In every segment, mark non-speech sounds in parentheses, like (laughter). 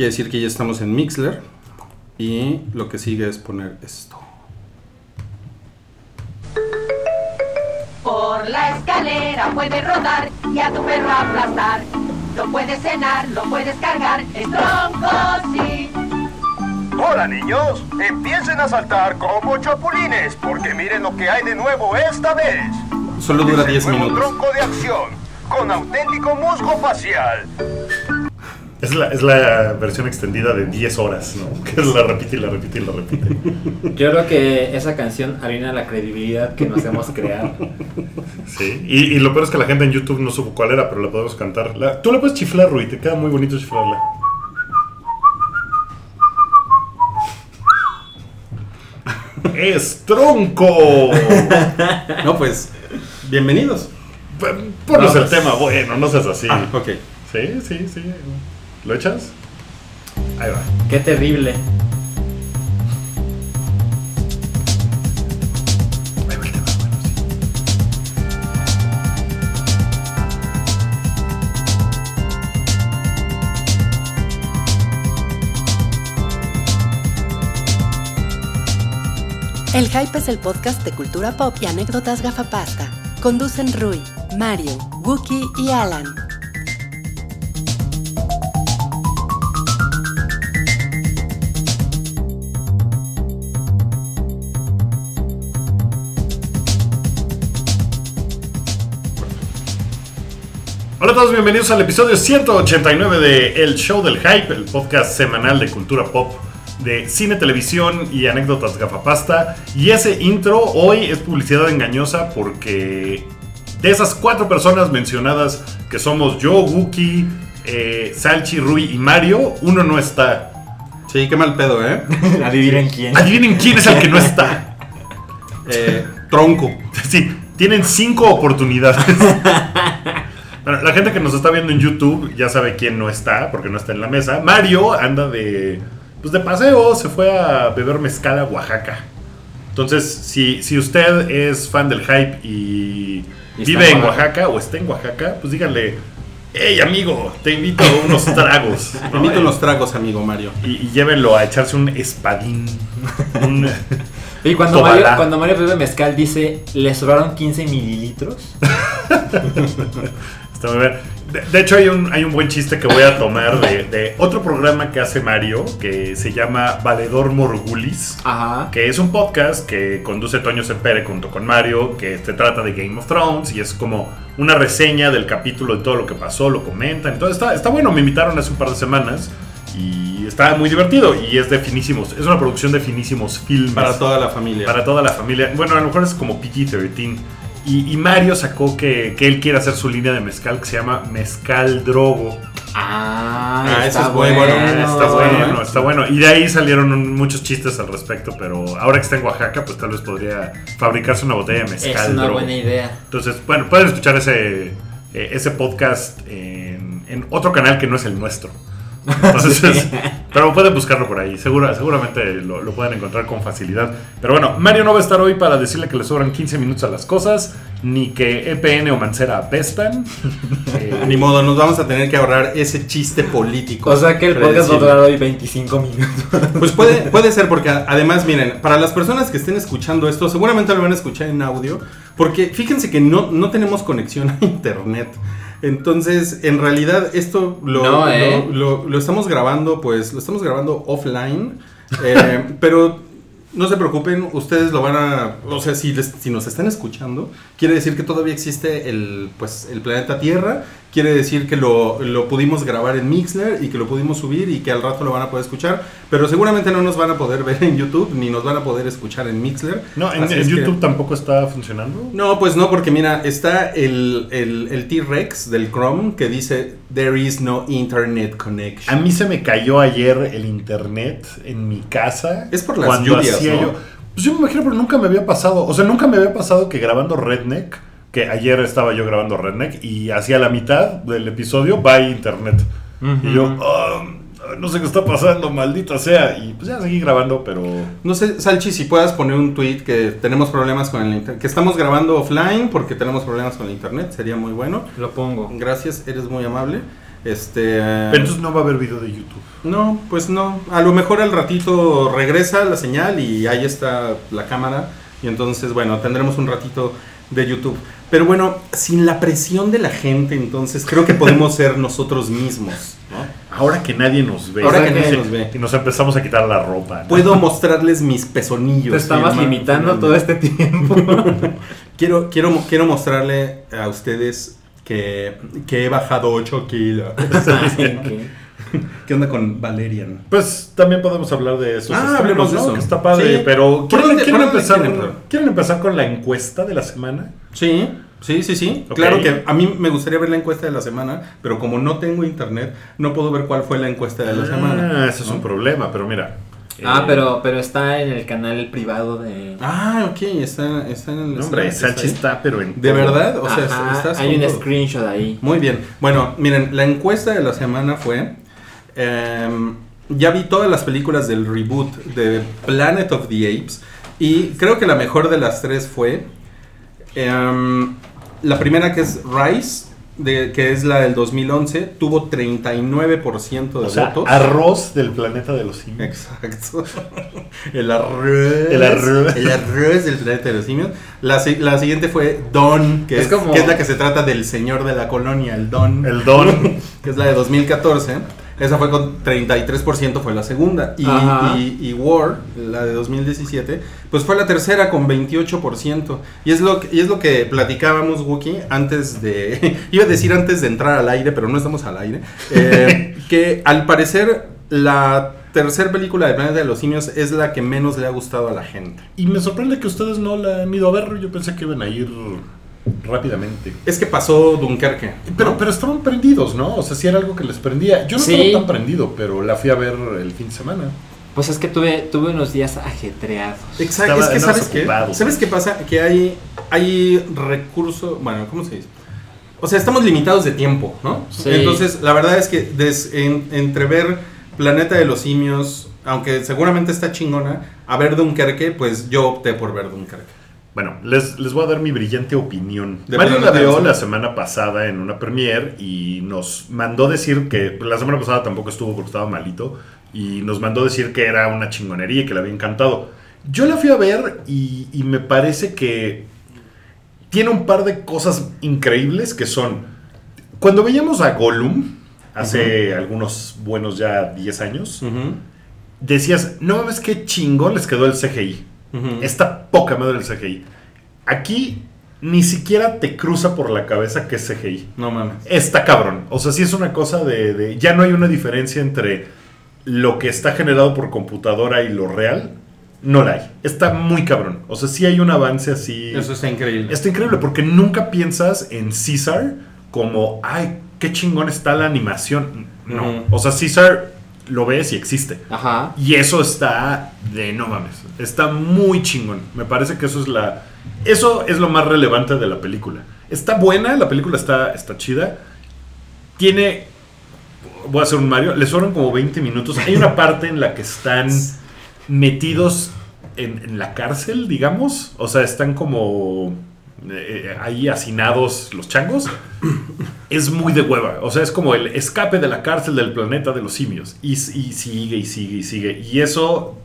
Quiere decir que ya estamos en Mixler. Y lo que sigue es poner esto. Por la escalera puedes rodar y a tu perro aplastar. Lo puedes cenar, lo puedes cargar, es tronco, sí. Hola niños, empiecen a saltar como chapulines, porque miren lo que hay de nuevo esta vez. Solo dura Es el 10 nuevo minutos. tronco de acción, con auténtico musgo facial. Es la, es la versión extendida de 10 horas, ¿no? (laughs) Que la repite y la repite y la repite. Yo creo que esa canción arruina la credibilidad que nos hemos creado. Sí. Y, y lo peor es que la gente en YouTube no supo cuál era, pero la podemos cantar. La- tú la puedes chiflar, Rui, te queda muy bonito chiflarla. ¡Es tronco! No, pues, bienvenidos. Ponos No, el pues- tema, bueno, no seas así. Ah, ok. Sí, sí, sí. ¿Lo echas? Ahí va. Qué terrible. El Hype es el podcast de cultura pop y anécdotas gafapasta. Conducen Rui, Mario, Wookie y Alan. Hola a todos, bienvenidos al episodio 189 de El Show del Hype, el podcast semanal de cultura pop, de cine, televisión y anécdotas gafapasta. Y ese intro hoy es publicidad engañosa porque de esas cuatro personas mencionadas que somos yo, Wookie, eh, Salchi, Rui y Mario, uno no está. Sí, qué mal pedo, ¿eh? (laughs) Adivinen quién. Adivinen quién es el que no está. Eh, tronco. Sí, tienen cinco oportunidades. (laughs) Bueno, la gente que nos está viendo en YouTube ya sabe quién no está, porque no está en la mesa. Mario anda de, pues de paseo, se fue a beber mezcal a Oaxaca. Entonces, si, si usted es fan del hype y, Y vive en Oaxaca. Oaxaca o está en Oaxaca, pues díganle, hey amigo, te invito a unos (laughs) tragos. Te invito a unos tragos, amigo Mario. y, y llévenlo a echarse un espadín. Un- (laughs) Y cuando. Mario, cuando Mario bebe mezcal dice, le sobraron 15 mililitros. (laughs) Está muy bien. De, de hecho, hay un, hay un buen chiste que voy a tomar de, de otro programa que hace Mario, que se llama Valedor Morgulis, Ajá. que es un podcast que conduce Toño Sepere junto con Mario, que se trata de Game of Thrones y es como una reseña del capítulo de todo lo que pasó, lo comentan. Entonces está, está bueno, me invitaron hace un par de semanas y está muy divertido y es de finísimos, es una producción de finísimos filmes. Para toda la familia. Para toda la familia. Bueno, a lo mejor es como PG-13. Y, y Mario sacó que, que él quiere hacer su línea de mezcal que se llama Mezcal Drogo. Ah, Ah, está eso bueno. Ah, está bueno, bueno, está bueno. Y de ahí salieron un- muchos chistes al respecto, pero ahora que está en Oaxaca, pues tal vez podría fabricarse una botella de mezcal. Es una Drogo. buena idea. Entonces, bueno, pueden escuchar ese, eh, ese podcast en, en otro canal que no es el nuestro. Entonces, Pero pueden buscarlo por ahí, segura, seguramente lo, lo pueden encontrar con facilidad. Pero bueno, Mario no va a estar hoy para decirle que le sobran 15 minutos a las cosas, ni que EPN o Mancera apestan. Eh, (laughs) Ni modo, nos vamos a tener que ahorrar ese chiste político. O sea que el podcast va a durar hoy 25 minutos. Pues puede, (laughs) puede ser porque además, miren, para las personas que estén escuchando esto, seguramente lo van a escuchar en audio, porque fíjense que no, no tenemos conexión a internet. Entonces, en realidad, esto lo, No, ¿eh? lo, lo- lo estamos grabando, pues, lo estamos grabando offline. (laughs) eh, pero no se preocupen, ustedes lo van a. O sea, si, les- si nos están escuchando, quiere decir que todavía existe el, pues, el planeta Tierra. Quiere decir que lo, lo pudimos grabar en Mixler y que lo pudimos subir y que al rato lo van a poder escuchar. Pero seguramente no nos van a poder (laughs) ver en YouTube ni nos van a poder escuchar en Mixler. no, en, que- YouTube tampoco está funcionando. no, pues no, porque mira, está el, el, el T-Rex del Chrome que dice There is no internet A connection. mí se me cayó ayer el internet en mi casa. Es por las lluvias, ¿no? yo. Pues yo me imagino, pero nunca me había pasado. O sea, nunca me había pasado que grabando Redneck, que ayer estaba yo grabando Redneck, y hacia la mitad del episodio va internet. Y yo, "Ah, no sé qué está pasando, maldita sea. Y pues ya seguí grabando, pero. No sé, Salchi, si puedas poner un tweet que tenemos problemas con el internet, que estamos grabando offline porque tenemos problemas con el internet, sería muy bueno. Lo pongo. Gracias, eres muy amable. Este, Pero entonces no va a haber video de YouTube. no, pues no. A lo mejor al ratito regresa la señal y ahí está la cámara. Y entonces, bueno, tendremos un ratito de YouTube. Pero bueno, sin la presión de la gente, entonces creo que podemos ser nosotros mismos. ¿no? Ahora que nadie nos ve. Ahora que nadie Sí, nos ve. Y nos empezamos a quitar la ropa. ¿no? Puedo mostrarles mis pezonillos. Te estabas limitando todo este tiempo. (laughs) Quiero, quiero, quiero mostrarle a ustedes que, que he bajado 8 kilos. (laughs) ¿Qué? (laughs) ¿Qué onda con Valerian? Pues también podemos hablar de eso. Ah, hablemos de eso. Que está padre. Sí. Pero ¿Por ¿quieren, quieren empezar? ¿quieren empezar con la encuesta de la semana? Sí, sí, sí, sí. Claro que a mí me gustaría ver la encuesta de la semana, pero como no tengo internet, no puedo ver cuál fue la encuesta de la semana. Ah, ese es ¿no? un problema, pero mira. Ah, eh, pero, pero está en el canal privado de. Ah, ok, está, está en el... no, hombre, Sánchez está pero en. ¿De verdad? O sea, Ajá, estás hay un todo. screenshot ahí. Muy bien. Bueno, miren, la encuesta de la semana fue... em, ya vi todas las películas del reboot de Planet of the Apes y creo que la mejor de las tres fue em, la primera que es Rise, de, que es la del 2011, tuvo 39% de O sea, votos. arroz del planeta de los simios. Exacto. (laughs) El arroz. El arroz. El arroz del planeta de los simios. La, la siguiente fue Don, que Es es, como- que es la que se trata del señor de la colonia, el Don. El don. (laughs) Que es la de 2014. Esa fue con 33%, fue la segunda. Y, y, y War, la de 2017, pues fue la tercera con 28%. Y es lo que, y es lo que platicábamos, Wookie, antes de. (laughs) Iba a decir antes de entrar al aire, pero no estamos al aire. eh, (laughs) que al parecer la tercera película de Planeta de los Simios es la que menos le ha gustado a la gente. Y me sorprende que ustedes no la han ido a ver. Yo pensé que iban a ir rápidamente. Es que pasó Dunkerque. Pero, ¿no? pero estaban prendidos, ¿no? O sea, si era algo que les prendía. Yo no Sí. estaba tan prendido, pero la fui a ver el fin de semana. Pues es que tuve, tuve unos días ajetreados. Exacto, Estaba- es que sabes qué. ¿sabes qué pasa? Que hay, hay recurso, bueno, ¿cómo se dice? O sea, estamos limitados de tiempo, ¿no? Sí. Entonces, la verdad es que des- en- entre ver Planeta de los Simios, aunque seguramente está chingona, a ver Dunkerque, pues yo opté por ver Dunkerque. Bueno, les, les voy a dar mi brillante opinión. De Mario la vio la semana pasada en una premiere y nos mandó decir que la semana pasada tampoco estuvo porque estaba malito y nos mandó decir que era una chingonería y que le había encantado. Yo la fui a ver y, y me parece que tiene un par de cosas increíbles que son cuando veíamos a Gollum hace algunos buenos ya 10 años, decías, no mames qué chingón les quedó el CGI. Está poca madre el CGI. Aquí ni siquiera te cruza por la cabeza que es CGI. No mames. Está cabrón. O sea, sí es una cosa de, de- Ya no hay una diferencia entre lo que está generado por computadora y lo real. No la hay. Está muy cabrón. O sea, sí hay un avance así. Eso está increíble. Está increíble porque nunca piensas en Caesar como, ay, qué chingón está la animación. No. O sea, Caesar lo ves y existe. Ajá. Y eso está de no mames. Está muy chingón. Me parece que eso es la. Eso es lo más relevante de la película. Está buena, la película está, está chida. Tiene. Voy a hacer un Mario. Le sobran como 20 minutos. Hay una parte en la que están metidos en, en la cárcel, digamos. O sea, están como. Eh, ahí hacinados los changos. Es muy de hueva. O sea, es como el escape de la cárcel del planeta de los simios. Y, y sigue y sigue y sigue. Y eso,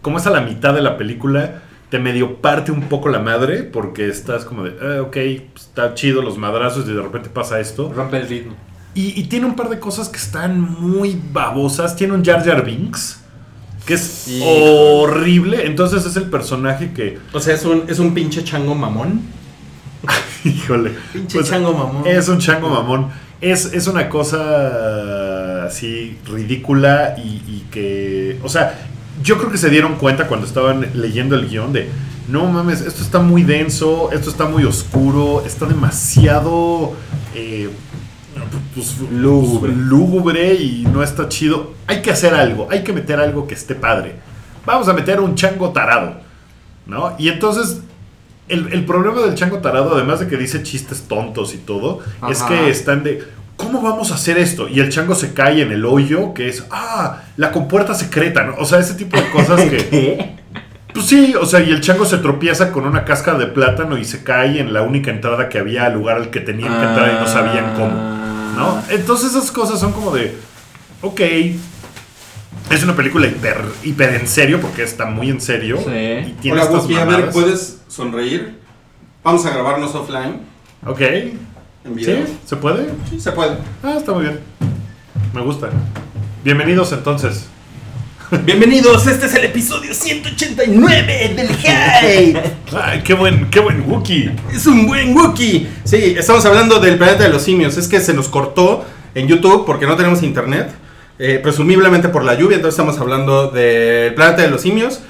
como es a la mitad de la película, te medio parte un poco la madre. Porque estás como de, "Ah, ok, está chido los madrazos y de repente pasa esto. Rompe el ritmo. Y, y tiene un par de cosas que están muy babosas. Tiene un Jar Jar Binks. Que es horrible. Entonces es el personaje que. O sea, es un, es un pinche chango mamón. (laughs) Híjole. Pinche Pues, chango mamón. Es un chango mamón. Es, es una cosa así ridícula y, y que. O sea, yo creo que se dieron cuenta cuando estaban leyendo el guion de. No mames, esto está muy denso, esto está muy oscuro, está demasiado. eh, pues, Lúgubre. lúgubre y no está chido. Hay que hacer algo, hay que meter algo que esté padre. Vamos a meter un chango tarado. ¿No? Y entonces el, el problema del chango tarado, además de que dice chistes tontos y todo, es que están de, ¿cómo vamos a hacer esto? Y el chango se cae en el hoyo, que es, ah, la compuerta secreta, ¿no? O sea, ese tipo de cosas que... (laughs) ¿Qué? Pues sí, o sea, y el chango se tropieza con una cáscara de plátano y se cae en la única entrada que había al lugar al que tenían que entrar y no sabían cómo. ¿no? Entonces esas cosas son como de, ok, es una película hiper, hiper en serio, porque está muy en serio. Sí. Y tiene Hola, estas Wookie, a ver, mamadas. ¿puedes sonreír? Vamos a grabarnos offline Ok, en ¿sí? video. ¿Se puede? Sí, se puede. Ah, está muy bien. Me gusta. Bienvenidos entonces. (laughs) Bienvenidos, este es el episodio 189 del Hype. Ay, qué buen, qué buen Wookie. Es un buen Wookie. Sí, estamos hablando del planeta de los simios. Es que se nos cortó en YouTube porque no tenemos internet. Eh, presumiblemente por la lluvia. Entonces estamos hablando del planeta de los simios.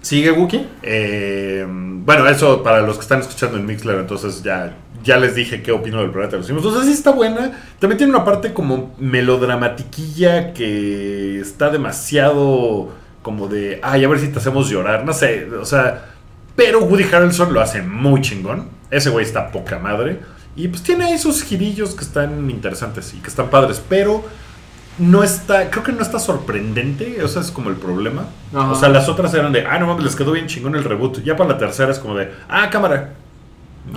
¿Sigue Wookie? Eh, bueno, eso para los que están escuchando en Mixler, entonces ya, ya les dije qué opino del planeta de los simios. Entonces sí está buena. También tiene una parte como melodramatiquilla que está demasiado como de, ay, a ver si te hacemos llorar. No sé, o sea, pero Woody Harrelson lo hace muy chingón. Ese güey está poca madre. Y pues tiene ahí girillos que están interesantes y que están padres, pero no está, creo que no está sorprendente, o sea, es como el problema. Ajá. O sea, las otras eran de, ah, no mames, les quedó bien chingón el reboot. Ya para la tercera es como de, ah, cámara.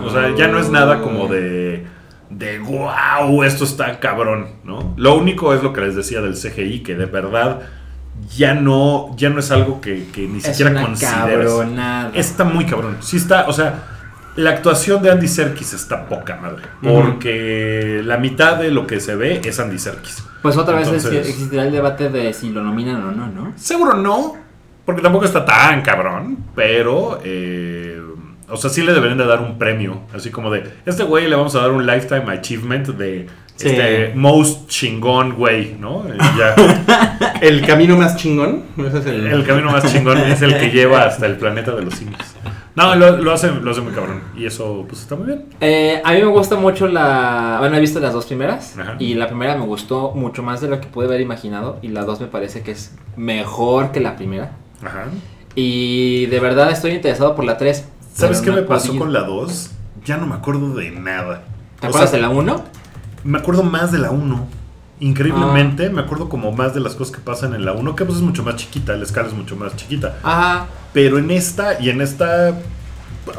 O sea, ya no es nada como de, de, wow, esto está cabrón, ¿no? Lo único es lo que les decía del CGI, que de verdad ya no, ya no es algo que, que ni Es siquiera consideras. cabronada. Está muy cabrón. Sí está, o sea, la actuación de Andy Serkis está poca madre. Porque la mitad de lo que se ve es Andy Serkis. Pues otra vez Entonces- existirá el debate de si lo nominan o no, ¿no? Seguro no, porque tampoco está tan cabrón, pero... eh, o sea, sí le deberían de dar un premio. Así como de, este güey le vamos a dar un Lifetime Achievement de... Sí. Este most chingón güey, ¿no? Y ya. (laughs) El camino más chingón. Ese es el, El camino más chingón es el que lleva hasta el planeta de los simios. No, lo, lo hace, lo hace muy cabrón. Y eso, pues está muy bien. Eh, a mí me gusta mucho la... Bueno, he visto las dos primeras. Ajá. Y la primera me gustó mucho más de lo que pude haber imaginado. Y la dos me parece que es mejor que la primera. Ajá. Y de verdad estoy interesado por la 3. ¿Sabes qué me pasó con la 2? Ya no me acuerdo de nada. ¿Te O acuerdas sea, de la 1? Me acuerdo más de la 1. Increíblemente, me acuerdo como más de las cosas que pasan en la 1, que pues es mucho más chiquita, la escala es mucho más chiquita. Ajá. Pero en esta y en esta.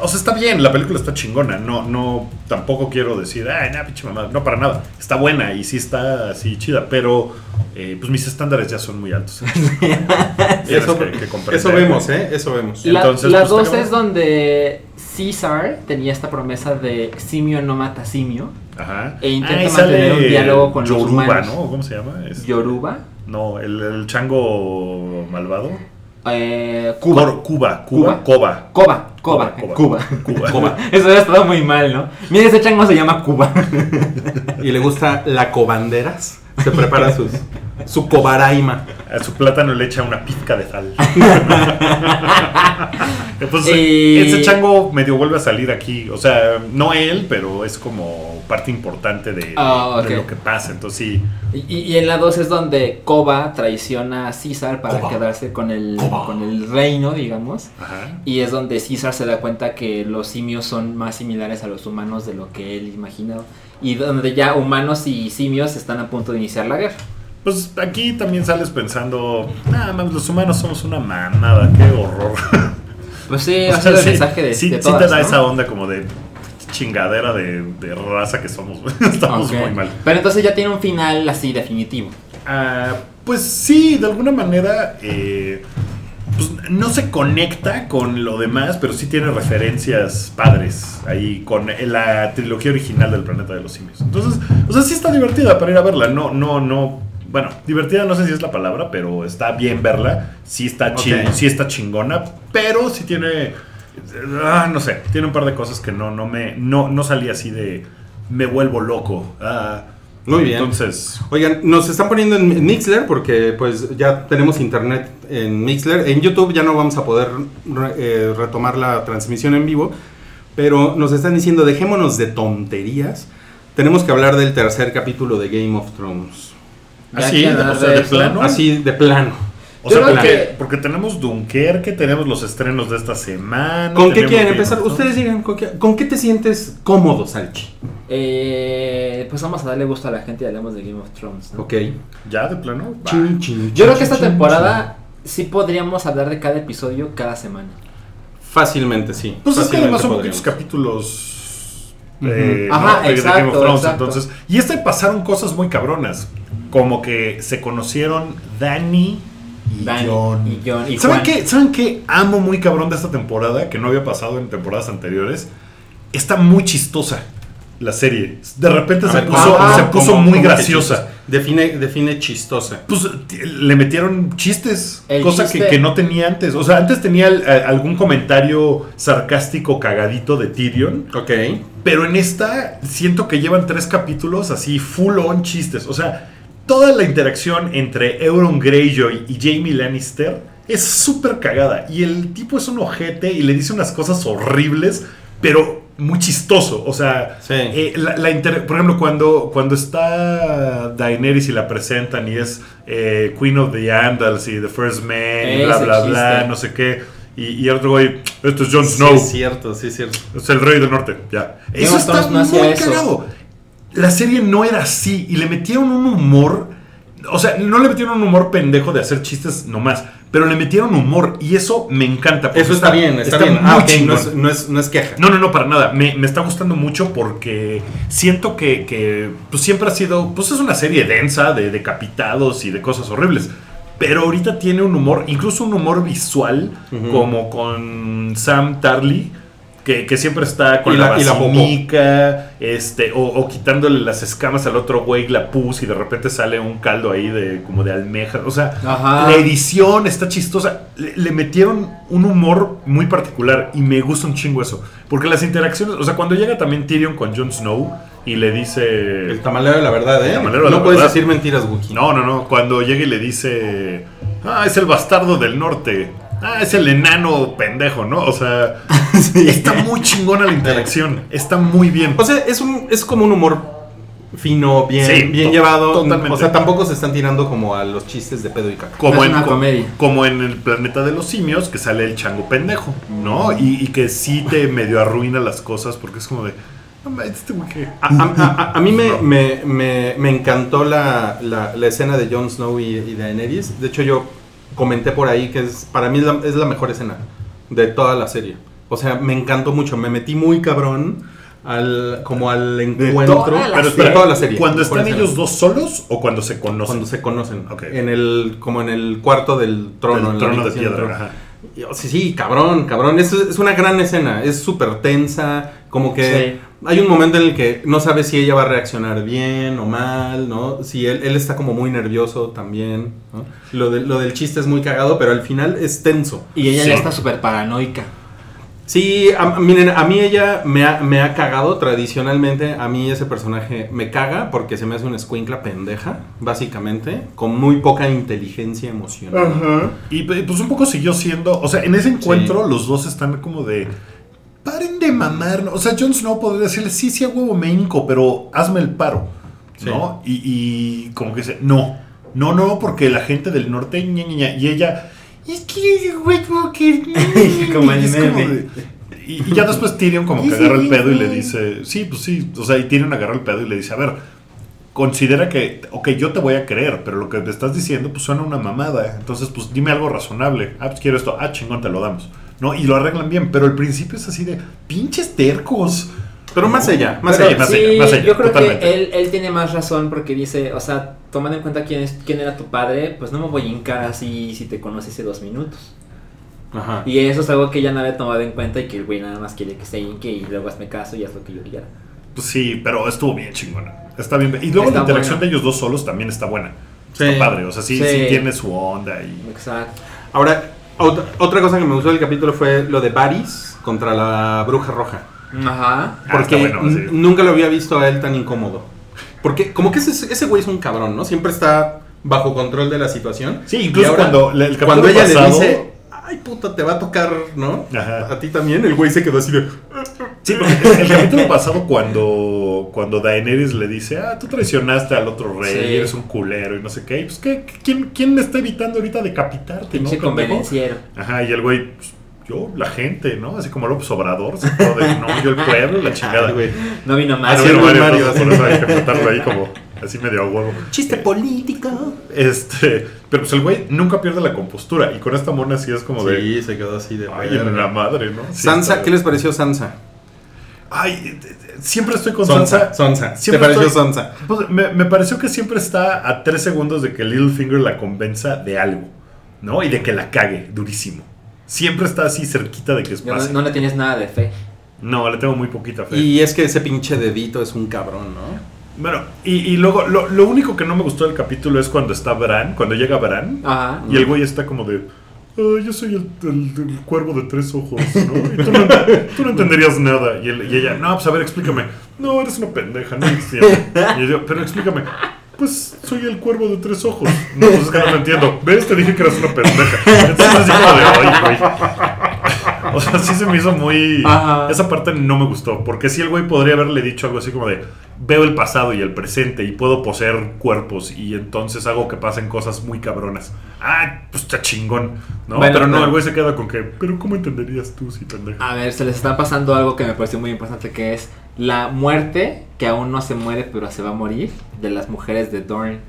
O sea, está bien, la película está chingona. No, no, tampoco quiero decir, ay, nada, pinche mamá. No, para nada. Está buena y sí está así chida, pero eh, pues mis estándares ya son muy altos. (laughs) Eso, que- que comprender. eso vemos, ¿eh? Eso vemos. La, Entonces, la pues, 2 está es donde Caesar tenía esta promesa de simio no mata simio. Ajá. E intenta Ahí mantener sale un diálogo con los Yoruba, humanos. ¿no? ¿Cómo se llama? Es- Yoruba. No, el, el chango malvado. Eh, Cuba. Cor- Cuba, Cuba, Cuba. Coba. Coba, Coba, Coba, Cuba. (laughs) Cuba. Cuba. Eso hubiera estado muy mal, ¿no? Mira, ese chango se llama Cuba. (laughs) Y le gusta la cobanderas. Se prepara sus, su cobaraima. A su plátano le echa una pizca de sal. (laughs) Y- ese chango medio vuelve a salir aquí. O sea, no él, pero es como parte importante de, Ah, de lo que pasa. Entonces sí. Y, y en la 2 es donde Coba traiciona a César para Coba. quedarse con el, Coba. con el reino, digamos. Ajá. Y es donde César se da cuenta que los simios son más similares a los humanos de lo que él imaginaba. Y donde ya humanos y simios están a punto de iniciar la guerra. Pues aquí también sales pensando, nada más los humanos somos una mamada, qué horror. (laughs) Pues sí, (laughs) O sea, el sí, mensaje de, sí, de sí te da ¿no? esa onda como de chingadera de, de raza que somos. (laughs) Estamos muy mal. Pero entonces ya tiene un final así definitivo. Ah, pues sí, de alguna manera eh, pues no se conecta con lo demás, pero sí tiene referencias padres ahí con la trilogía original del Planeta de los Simios. Entonces, o sea, sí está divertida para ir a verla. No, no, no. Bueno, divertida no sé si es la palabra, pero está bien verla. Sí está, chi- Ok. sí está chingona, pero sí tiene. ah, no sé, tiene un par de cosas que no, no me. No, no salí así de. Me vuelvo loco. Ah, Muy bien. Entonces. Oigan, nos están poniendo en Mixler porque pues ya tenemos internet en Mixler. En YouTube ya no vamos a poder re- eh, retomar la transmisión en vivo, pero nos están diciendo dejémonos de tonterías. Tenemos que hablar del tercer capítulo de Game of Thrones. Así, quieren o sea, de de plano. Así de plano. O Yo sea, creo porque, que- porque tenemos Dunkerque, tenemos los estrenos de esta semana. ¿Con qué quieren empezar? Ustedes digan, ¿con qué, con qué te sientes cómodo, Salchi? Eh, pues vamos a darle gusto a la gente y hablemos de Game of Thrones. ¿no? Ok. ¿Ya de plano? Chin, chin, Yo creo que esta temporada sí podríamos hablar de cada episodio cada semana. Fácilmente, sí. Pues es que además son capítulos. Eh, Ajá, ¿no? de, de exacto, Game of Thrones. exacto. Entonces, y este pasaron cosas muy cabronas. Como que se conocieron Dani y Dani John. y John y ¿Saben Juan. qué? ¿Saben qué? Amo muy cabrón de esta temporada, que no había pasado en temporadas anteriores. Está muy chistosa la serie. De repente se ver, puso, ah, se puso ¿cómo- muy cómo graciosa. chistosa? Define, define chistosa. Pues le metieron chistes, El cosa chiste- que, que no tenía antes. O sea, antes tenía el- a- algún comentario sarcástico cagadito de Tyrion, Ok. pero en esta siento que llevan tres capítulos así full on chistes. O sea, toda la interacción entre Euron Greyjoy y Jamie Lannister es súper cagada. Y el tipo es un ojete y le dice unas cosas horribles, pero muy chistoso. O sea, Sí. eh, la, la inter- por ejemplo, cuando, cuando está Daenerys y la presentan y es eh, Queen of the Andals y The First Man y bla, bla, bla, no sé qué. Y, y el otro güey, esto es Jon Sí, Snow. es cierto, sí, es cierto. Es el rey del norte, ya. Eso está no muy eso. cagado. La serie no era así y le metieron un humor. O sea, no le metieron un humor pendejo de hacer chistes nomás, pero le metieron humor y eso me encanta. Eso está, bien, está, bien. muy Ah, no es, no, es, no es queja. No, no, no, para nada. Me, me está gustando mucho porque siento que, que, pues siempre ha sido, pues es una serie densa de decapitados y de cosas horribles. Pero ahorita tiene un humor, incluso un humor visual, como con Sam Tarly, que, que siempre está con Y la, la- este, o, o quitándole las escamas al otro güey, la pus, y de repente sale un caldo ahí de como de almeja. O sea, Ajá. la edición está chistosa. Le, le metieron un humor muy particular y me gusta un chingo eso. Porque las interacciones, o sea, cuando llega también Tyrion con Jon Snow y le dice... El tamalero de la verdad, ¿eh? No la puedes verdad. decir mentiras, Wookie. No, no, no. Cuando llega y le dice... Ah, es el bastardo del norte. Ah, es el enano pendejo, ¿no? O sea, (laughs) está muy chingona la interacción. Está muy bien. O sea, es, un, es como un humor fino, bien, Sí, bien llevado. totalmente. O sea, tampoco se están tirando como a los chistes de pedo y caca. como en, co- comedia. como en el planeta de los simios, que sale el chango pendejo, ¿no? Y, y que sí te (laughs) medio arruina las cosas porque es como de. Este. A, a- a- a mí me, me, me, me encantó la, la, la escena de Jon Snow y, y Daenerys. De hecho, yo comenté por ahí que es para mí es la, es la mejor escena de toda la serie. O sea, me encantó mucho. Me metí muy cabrón al, como al encuentro toda la Pero de toda la serie. ¿Cuando están escena. ellos dos solos o cuando se conocen? Cuando se conocen. En el, como en el cuarto del trono. Del en la trono de piedra, ajá. Oh, Sí, sí, cabrón, cabrón. Es, es una gran escena. Es súper tensa. Como que hay un momento en el que no sabes si ella va a reaccionar bien o mal, ¿no? Si él, él está como muy nervioso también. ¿no? Lo, de- lo del chiste es muy cagado, pero al final es tenso. Y ella Sí. ya está súper paranoica. Sí, a- miren, a mí ella me ha, me ha cagado tradicionalmente. A mí ese personaje me caga porque se me hace una escuincla pendeja, básicamente, con muy poca inteligencia emocional. Y pe- pues un poco siguió siendo. O sea, en ese encuentro los dos están como de. Paren de mamar. O sea, Jon Snow podría decirle, sí, sí, a huevo me hinco, pero hazme el paro. ¿No? Y, y como que dice, no. No, no, porque la gente del norte. ña, ña, ña", y ella. Es que, como el (laughs) meme. y, y ya después Tyrion como que agarra el pedo y le dice, sí, pues sí, o sea, y Tyrion agarra el pedo y le dice, a ver, considera que, ok, yo te voy a creer, pero lo que te estás diciendo pues suena una mamada, entonces pues dime algo razonable, ah, pues quiero esto, ah, chingón, te lo damos, ¿no? Y lo arreglan bien, pero al principio es así de, pinches tercos. Pero más allá, más Pero allá. más sí, allá, más allá, yo creo totalmente. que él, él tiene más razón porque dice, o sea, tomando en cuenta quién, es, quién era tu padre, pues no me voy a hincar así si te conocí hace dos minutos. Ajá. Y eso es algo que ella no había tomado en cuenta y que el güey nada más quiere que se hinque y luego hazme caso y haz lo que yo quiera. Pues sí, pero estuvo bien chingona, está bien, y luego Está la interacción buena. de ellos dos solos también está buena, Sí. está padre, o sea, sí, sí, Sí. tiene su onda y... Exacto. Ahora, otra, otra cosa que me gustó del capítulo fue lo de Varys contra la bruja roja. Ajá. Ah, Porque bueno, sí. nunca lo había visto a él tan incómodo. Porque como que ese, ese güey es un cabrón, ¿no? Siempre está bajo control de la situación. Sí, incluso ahora, cuando el capítulo cuando ella pasado- le dice, ay puta, te va a tocar, ¿no? Ajá. A ti también, el güey se quedó así de... Sí, porque el capítulo pasado cuando, cuando Daenerys le dice, ah, tú traicionaste al otro rey, Sí. eres un culero y no sé qué, pues ¿qué, quién, ¿quién me está evitando ahorita decapitarte? ¿no, convenenciero. Ajá, y el güey, pues, yo, la gente, ¿no? Así como López Obrador, se quedó de, no, yo el pueblo, la chingada. Güey. No vino Ah, más. no, Haciendo no, Mario, entonces, por eso hay que matarlo ahí como así medio a huevo. Chiste político. Este, pero pues el güey nunca pierde la compostura y con esta mona sí es como de, Sí, se quedó así de... ay, en la madre, ¿no? Sí, Sansa, ¿qué les pareció Sansa? Ay, eh, eh, siempre estoy con Sonsa, Sansa. Sonsa. ¿Te pareció estoy- Sonsa? Pues, me, me pareció que siempre está a tres segundos de que Littlefinger la convenza de algo, ¿no? Y de que la cague durísimo. Siempre está así cerquita de que es No, pase. no le tienes nada de fe. No, le tengo muy poquita fe. Y es que ese pinche dedito es un cabrón, ¿no? Bueno, y, y luego lo, lo único que no me gustó del capítulo es cuando está Bran, cuando llega Bran, Ajá. y el güey está como de. "Ah, yo soy el, el- el cuervo de tres ojos, ¿no? Y tú no, tú no entenderías nada. Y, él- y ella, no, pues a ver, explícame. No, eres una pendeja, no entiendo. Y yo, pero explícame. Pues soy el cuervo de tres ojos. No, pues es que no lo entiendo. ¿Ves? Te dije que eras una pendeja. Entonces de, güey. (laughs) O sea, sí se me hizo muy... Ajá. Esa parte no me gustó. Porque sí el güey podría haberle dicho algo así como de... Veo el pasado y el presente y puedo poseer cuerpos y entonces hago que pasen cosas muy cabronas. Ah, pues está chingón. ¿no? Bueno, pero no, el güey se queda con que... Pero ¿cómo entenderías tú si pendeja? A ver, se les está pasando algo que me pareció muy importante, que es la muerte, que aún no se muere, pero se va a morir, de las mujeres de Dorne.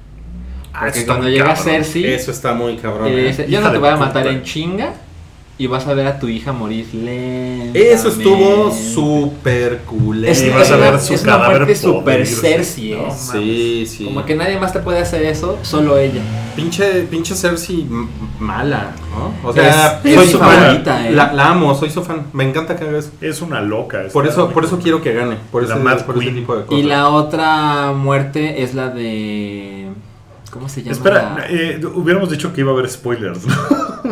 Ah, Porque está cuando muy llega cabrón. Cersei, Eso está muy cabrón. y le ¿eh? dice, yo no te voy a puta. matar en chinga, y vas a ver a tu hija morir lenta. Eso estuvo súper culero. Es, Y vas a una, ver su es una cadáver muerte super podrirse. Cersei, No, ¿eh? Sí, sí. Como que nadie más te puede hacer eso, solo ella. Pinche, pinche Cersei mala, ¿no? O sea, Es- soy es su mi fan. favorita, ¿eh? La, la amo, soy su fan. Me encanta que haga eso. Es una loca. Por eso, por eso quiero que gane. Por, La ese, Mad por ese tipo de cosas. Y la otra muerte es la de... ¿Cómo se llama? Espera, eh, hubiéramos dicho que iba a haber spoilers, ¿no?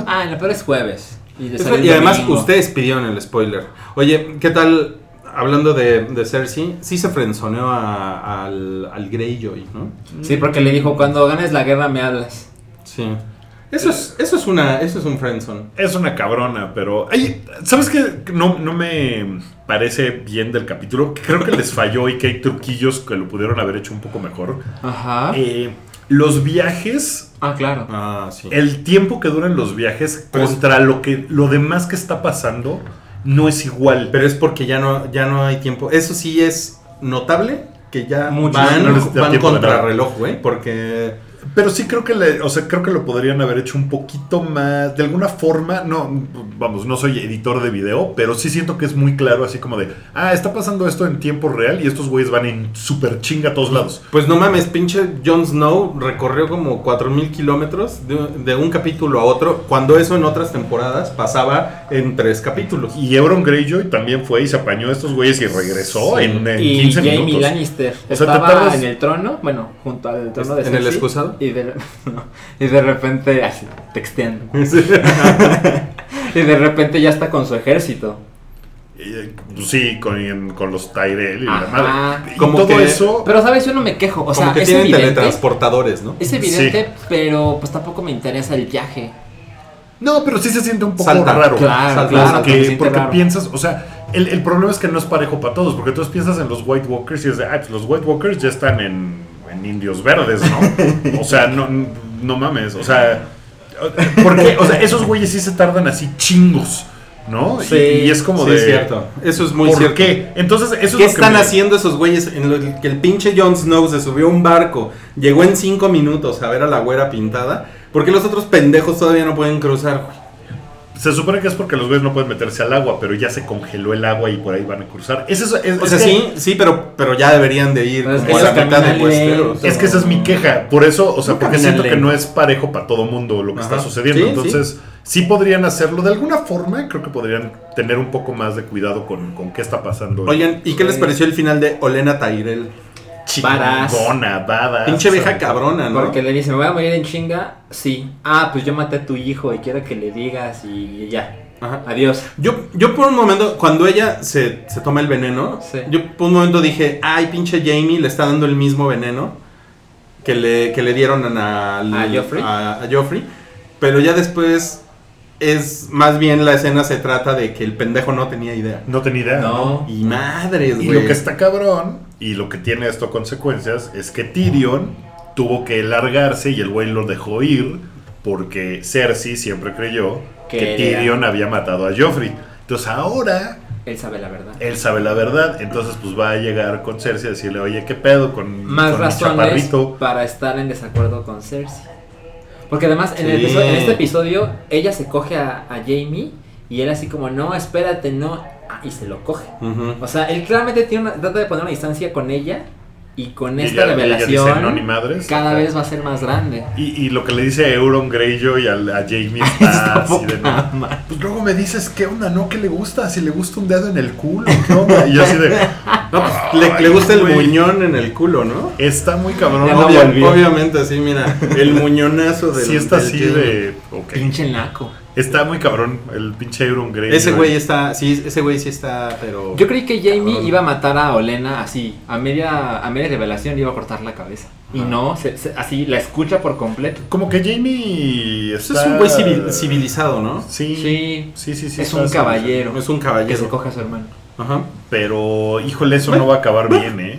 Ah, en la peor es jueves. Y, además domingo. ustedes pidieron el spoiler. Oye, ¿qué tal? Hablando de, de Cersei, sí se frenzoneó a- al, al Greyjoy, ¿no? Sí, porque le dijo, cuando ganes la guerra me hablas. Sí. Eso es, eso es una, eso es un friendzone. Es una cabrona, pero. Ay, ¿Sabes qué? No, no me parece bien del capítulo. Creo que les falló y que hay truquillos que lo pudieron haber hecho un poco mejor. Ajá. Eh, los viajes, ah, claro. Ah, sí. el tiempo que duran los viajes Pero es- contra lo que lo demás que está pasando no es igual. Pero es porque ya no, ya no hay tiempo. Eso sí es notable que ya Mucho. van, No van contra reloj, güey. Porque Pero sí creo que le, o sea, creo que lo podrían haber hecho un poquito más, de alguna forma, no, vamos, no soy editor de video, pero sí siento que es muy claro, así como de, ah, está pasando esto en tiempo real y estos güeyes van en super chinga a todos lados. Pues no mames, pinche Jon Snow recorrió como 4000 kilómetros de, de un capítulo a otro, cuando eso en otras temporadas pasaba en tres capítulos. Y Euron Greyjoy también fue y se apañó a estos güeyes y regresó Sí. en, en y 15 Jamie minutos. Lannister O sea, estaba tardas- en el trono, bueno, junto al trono de ¿En el excusado? Y de, (laughs) no, y de repente, así, texteando. (laughs) (laughs) y de repente ya está con su ejército. Eh, sí, con, con los Tyrell y la Ajá. madre. Y Como todo que- eso... Pero, ¿sabes? Yo no me quejo. O sea, Como que es tienen evidente. teletransportadores, ¿no? Es evidente, pero pues tampoco me interesa el viaje. No, pero sí se siente un poco Salta. raro. Claro, Salta. claro, porque, raro. piensas, o sea, el, el problema es que no es parejo para todos, porque tú piensas en los White Walkers y es de, ah, pues los White Walkers ya están en, en indios verdes, ¿no? o sea, no, no mames, o sea, porque, o sea, esos güeyes sí se tardan así chingos, ¿no? Y- y, es como sí, de... es cierto. Eso es muy ¿Por cierto. qué? Entonces, eso ¿Qué es lo que están me- haciendo esos güeyes en lo que el pinche Jon Snow se subió a un barco, llegó en cinco minutos a ver a la güera pintada? ¿Por qué los otros pendejos todavía no pueden cruzar? Se supone que es porque los güeyes no pueden meterse al agua, pero ya se congeló el agua y por ahí van a cruzar. Es eso, es, O es sea, que- sí, sí, pero, pero ya deberían de ir Pero es como que a la mitad de. Es que esa es mi queja. Por eso, o sea, No porque siento que no es parejo para todo mundo lo que Ajá. está sucediendo. Sí, Entonces, sí. podrían hacerlo de alguna forma. Creo que podrían tener un poco más de cuidado con, con qué está pasando. Oigan, ¿y qué les pareció el final de Olena Varas. Badass. Pinche vieja cabrona, ¿no? Porque le dice, ¿me voy a morir en chinga? Sí. Ah, pues yo maté a tu hijo y quiero que le digas y ya. Ajá. Adiós. Yo, yo por un momento, cuando ella se, se toma el veneno, Sí. yo por un momento dije, ay, pinche Jamie le está dando el mismo veneno que le, que le dieron a, al- ¿A Joffrey? a- a Joffrey. Pero ya después es más bien la escena se trata de que el pendejo no tenía idea. No tenía idea. No. Y madres, Y güey. lo que está cabrón, y lo que tiene esto consecuencias, es que Tyrion tuvo que largarse y el güey lo dejó ir porque Cersei siempre creyó que, Tyrion había matado a Joffrey. Entonces ahora Él sabe la verdad. él sabe la verdad, entonces pues va a llegar con Cersei a decirle, oye, ¿qué pedo con, Más con razones para estar en desacuerdo con Cersei. Porque además en, el Sí. episodio- en este episodio ella se coge a, a Jamie y él así como, no, espérate, no. ah, y se lo coge. O sea, él claramente tiene una, trata de poner una distancia con ella y con Y esta ella- ella revelación dice, "No, ni madres". cada vez va a ser más grande. Y, y lo que le dice a Euron Greyjoy al- a, Jamie (laughs) está Está así de no. Pues luego me dices, ¿qué onda? ¿No? ¿Qué le gusta? Si le gusta un dedo en el culo, ¿qué onda? Y yo así de. (laughs) No, pues, le, le gusta el güey. muñón en el culo, ¿no? Está muy cabrón. No Obvia- obviamente, sí, mira. El muñonazo del. Sí está del así de. Pinche naco. Está muy cabrón el pinche Euron Greyjoy. Ese güey está. Sí, ese güey sí está, pero. Yo creí que Jamie Cabrón. iba a matar a Olena así, a media, a media revelación le iba a cortar la cabeza. Y no, se- se- así la escucha por completo. Como que Jamie Pues está... es un güey civil- civilizado, ¿no? Sí. Sí. Sí, sí, sí. es un caballero Es un que se caballero. coge a su hermano. Ajá. Pero, híjole, eso no va a acabar bien, ¿eh?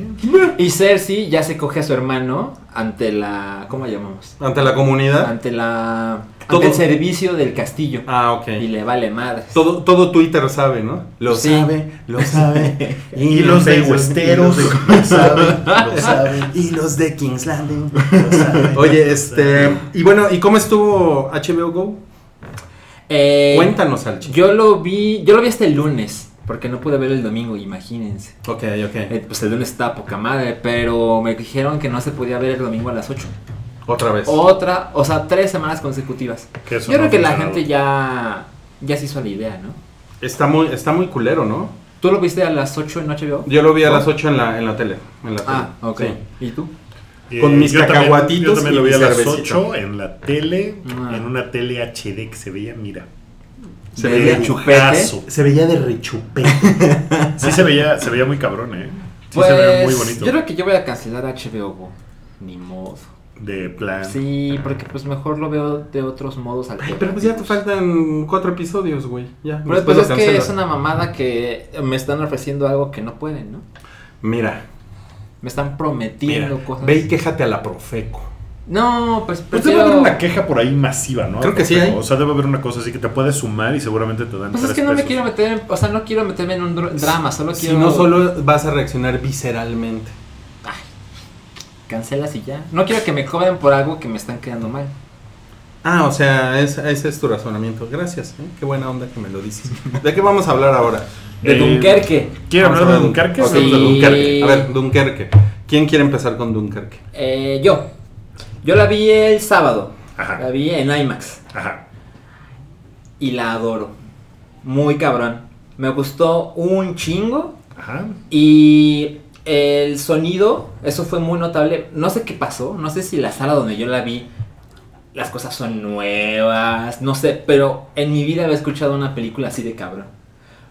Y Cersei ya se coge a su hermano ante la. ¿Cómo llamamos? Ante la comunidad. Ante la. Todo- Ante el servicio del castillo. Ah, ok. Y le vale madres. Todo, todo Twitter sabe, ¿no? Lo Sí. sabe, lo sabe. (laughs) Y los de Westeros y los de- lo saben, lo saben. Y los de King's Landing. lo saben. Oye, este. Y bueno, ¿y cómo estuvo HBO Go? Eh, Cuéntanos, Alchi. Yo lo vi. Yo lo vi hasta el lunes. Porque no pude ver el domingo, imagínense. Ok, ok. Eh, pues el lunes estaba poca madre, pero me dijeron que no se podía ver el domingo a las 8. Otra vez. Otra, o sea, tres semanas consecutivas. Que eso Yo no creo que la gente ya, ya se hizo la idea, ¿no? Está muy, está muy culero, ¿no? ¿Tú lo viste a las 8 en HBO? Yo lo vi a las 8 en la, en la tele. En la Ah, tele. ok. Sí. ¿Y tú? Eh, Con mis yo también- cacahuatitos Yo también y lo vi a las cervecita. 8 en la tele, Ah. en una tele HD que se veía, mira. Se ¿De veía chupete? Se veía de rechupé. (laughs) Sí se veía, se veía muy cabrón, ¿eh? Sí pues, se veía muy bonito. yo creo que yo voy a cancelar HBO. Ni modo. De plan. Sí, porque pues mejor lo veo de otros modos Ay, pero pues ya te faltan cuatro episodios, güey. Ya. Pero después pues es que es una mamada que me están ofreciendo algo que no pueden, ¿no? Mira, Me están mira. prometiendo cosas. Ve y quéjate a la Profeco. No, pues Pues debe prefiero... haber una queja por ahí masiva, ¿no? Creo que sí hay. O sea, debe haber una cosa así que te puedes sumar y seguramente te dan Pues es que no me quiero meter en, o sea, no quiero meterme en un dr- drama, solo Si quiero no, solo vas a reaccionar visceralmente. Cancelas y ya. No quiero que me cobren por algo que me están quedando mal. Ah, o sea, es- ese es tu razonamiento. Gracias, ¿eh? Qué buena onda que me lo dices. ¿De qué vamos a hablar ahora? De Eh, Dunkerque. ¿Quieren Vamos hablar de Dunkerque? Hablemos de Sí. Dunkerque. A ver, Dunkerque. ¿Quién quiere empezar con Dunkerque? Eh, yo. Yo la vi el sábado. Ajá. La vi en IMAX. Ajá. Y la adoro. Muy cabrón. Me gustó un chingo. Ajá. Y el sonido, eso fue muy notable. No sé qué pasó. No sé si la sala donde yo la vi, las cosas son nuevas. No sé, pero en mi vida había escuchado una película así de cabrón.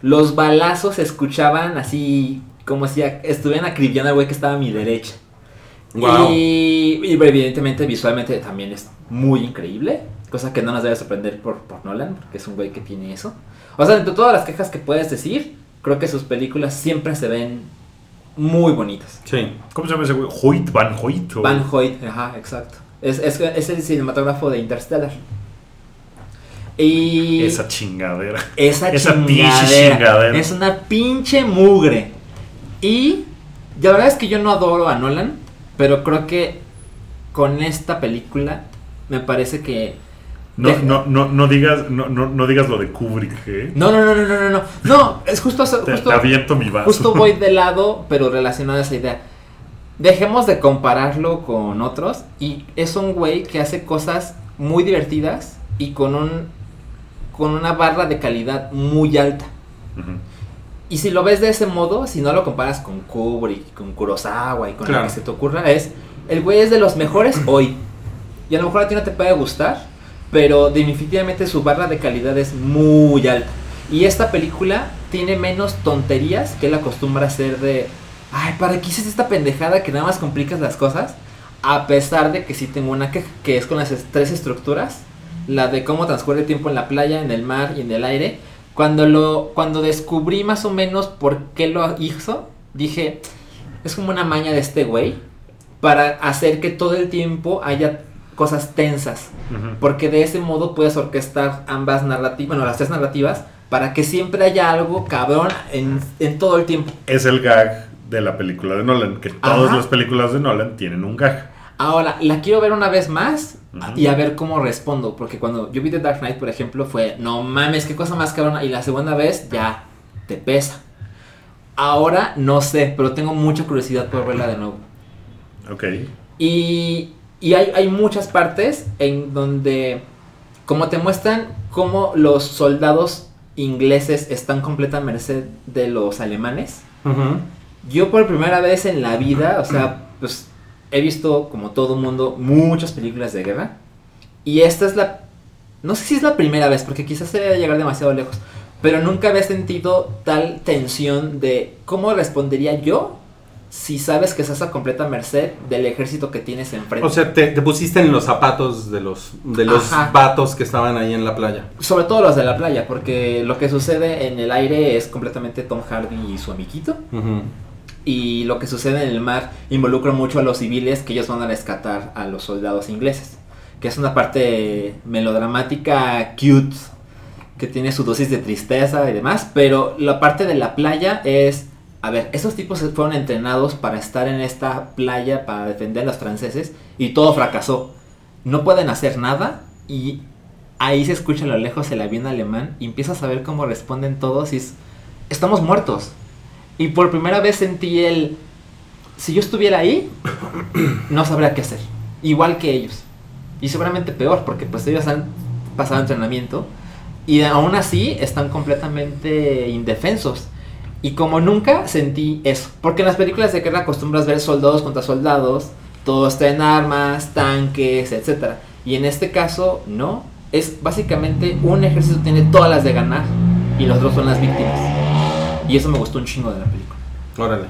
Los balazos se escuchaban así como si estuvieran acribillando al güey que estaba a mi derecha. Wow. Y, y evidentemente visualmente también es muy increíble. Cosa que no nos debe sorprender por, por Nolan, porque es un güey que tiene eso. O sea, entre todas las quejas que puedes decir, creo que sus películas siempre se ven muy bonitas. Sí. ¿Cómo se llama ese güey? Hoyt, Van Hoyt. o- Van Hoyt, ajá, exacto. Es, es, es el cinematógrafo de Interstellar. Y Esa chingadera. esa, esa pinche chingadera, chingadera. es una pinche mugre. Y la verdad es que yo no adoro a Nolan, pero creo que con esta película me parece que no, no, no, no, digas, no, no, no, digas lo de Kubrick, ¿eh? No, no, no, no, no, no. No, es justo... justo te, aviento mi vaso. Justo voy de (laughs) lado, pero relacionado a esa idea. Dejemos de compararlo con otros y es un güey que hace cosas muy divertidas y con un con una barra de calidad muy alta. Y si lo ves de ese modo, si no lo comparas con Kubrick, con Kurosawa y con claro. lo que se te ocurra, es el güey es de los mejores hoy. Y a lo mejor a ti no te puede gustar, pero definitivamente su barra de calidad es muy alta. Y esta película tiene menos tonterías que él acostumbra hacer de, ay, ¿para qué hiciste esta pendejada que nada más complicas las cosas? A pesar de que sí tengo una que es con las tres estructuras, la de cómo transcurre el tiempo en la playa, en el mar y en el aire. Cuando lo cuando descubrí más o menos por qué lo hizo, dije, es como una maña de este güey para hacer que todo el tiempo haya cosas tensas, porque de ese modo puedes orquestar ambas narrativas, bueno, las tres narrativas, para que siempre haya algo cabrón en, en todo el tiempo. Es el gag de la película de Nolan, que todas Ajá. las películas de Nolan tienen un gag. Ahora, la quiero ver una vez más y a ver cómo respondo. Porque cuando yo vi The Dark Knight, por ejemplo, fue, no mames, qué cosa más cabrona. Y la segunda vez, ya, te pesa. Ahora no sé, pero tengo mucha curiosidad por verla de nuevo. Ok. Y, y hay, hay muchas partes en donde, como te muestran cómo los soldados ingleses están completa merced de los alemanes. Ujú. Yo por primera vez en la vida, o sea, pues he visto como todo mundo muchas películas de guerra. Y esta es la... No sé si es la primera vez, porque quizás se debe llegar demasiado lejos. Pero nunca había sentido tal tensión de cómo respondería yo si sabes que estás a completa merced del ejército que tienes enfrente. O sea, te, te pusiste en los zapatos de los, de los Ajá. vatos que estaban ahí en la playa. Sobre todo los de la playa, porque lo que sucede en el aire es completamente Tom Hardy y su amiguito. Ujú. Y lo que sucede en el mar involucra mucho a los civiles que ellos van a rescatar a los soldados ingleses. Que es una parte melodramática, cute, que tiene su dosis de tristeza y demás. Pero la parte de la playa es... A ver, esos tipos fueron entrenados para estar en esta playa, para defender a los franceses, y todo fracasó. No pueden hacer nada y ahí se escucha a lo lejos el avión alemán y empiezas a ver cómo responden todos y es, estamos muertos. Y por primera vez sentí el, si yo estuviera ahí, (coughs) no sabría qué hacer. Igual que ellos. Y seguramente peor, porque pues ellos han pasado entrenamiento y aún así están completamente indefensos. Y como nunca sentí eso. Porque en las películas de guerra acostumbras ver soldados contra soldados, todos traen armas, tanques, etc. Y en este caso, no. Es básicamente un ejército tiene todas las de ganar y los otros son las víctimas. Y eso me gustó un chingo de la película. Órale.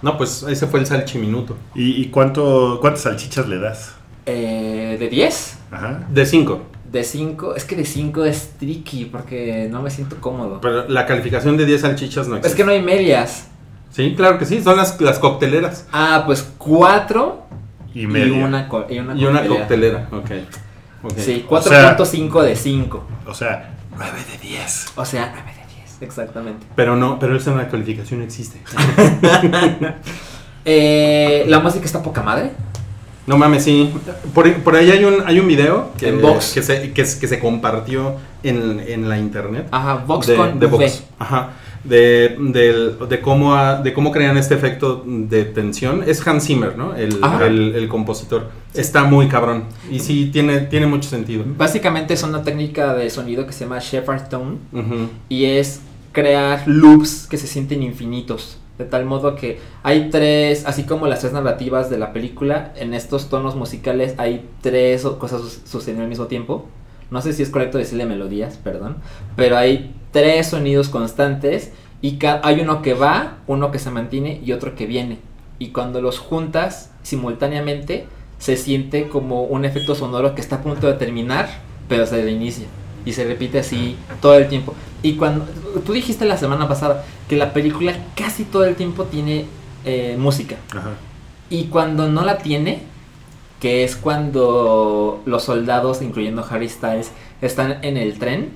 No, pues ese fue el salchiminuto. ¿Y, y cuánto, cuántas salchichas le das? Eh, ¿De 10? Ajá. De 5. De 5, es que de 5 es tricky porque no me siento cómodo. Pero la calificación de 10 salchichas no Es existe. que no hay medias. Sí, claro que sí. Son las, las cocteleras. Ah, pues 4 Y y, media. una, co- y una Y una coctelera. Ok. Ok. Sí, O sea- 4.5 de 5. O sea, 9 de 10. O sea, 9 de 10, exactamente. Pero no, pero esa una calificación existe. (laughs) Eh, la música está poca madre. No mames, sí. Por, por ahí hay un, hay un video que, En Vox. que, se, que, se- que se compartió en, en la internet. Ajá, Vox de, con de. Vox. Ajá. De, cómo, de cómo crean este efecto de tensión. Es Hans Zimmer, ¿no? El, Ajá. el, el compositor. Está muy cabrón. Y sí, tiene, tiene mucho sentido. Básicamente es una técnica de sonido que se llama Shepard Tone y es crear loops que se sienten infinitos. De tal modo que hay tres, así como las tres narrativas de la película, en estos tonos musicales hay tres cosas su- sucediendo al mismo tiempo. No sé si es correcto decirle melodías, perdón. Pero hay tres sonidos constantes y hay uno que va, uno que se mantiene y otro que viene. Y cuando los juntas simultáneamente, se siente como un efecto sonoro que está a punto de terminar, pero se reinicia. Y se repite así todo el tiempo. Y cuando tú dijiste la semana pasada que la película casi todo el tiempo tiene eh, música. Ajá. Y cuando no la tiene, que es cuando los soldados, incluyendo Harry Styles, están en el tren.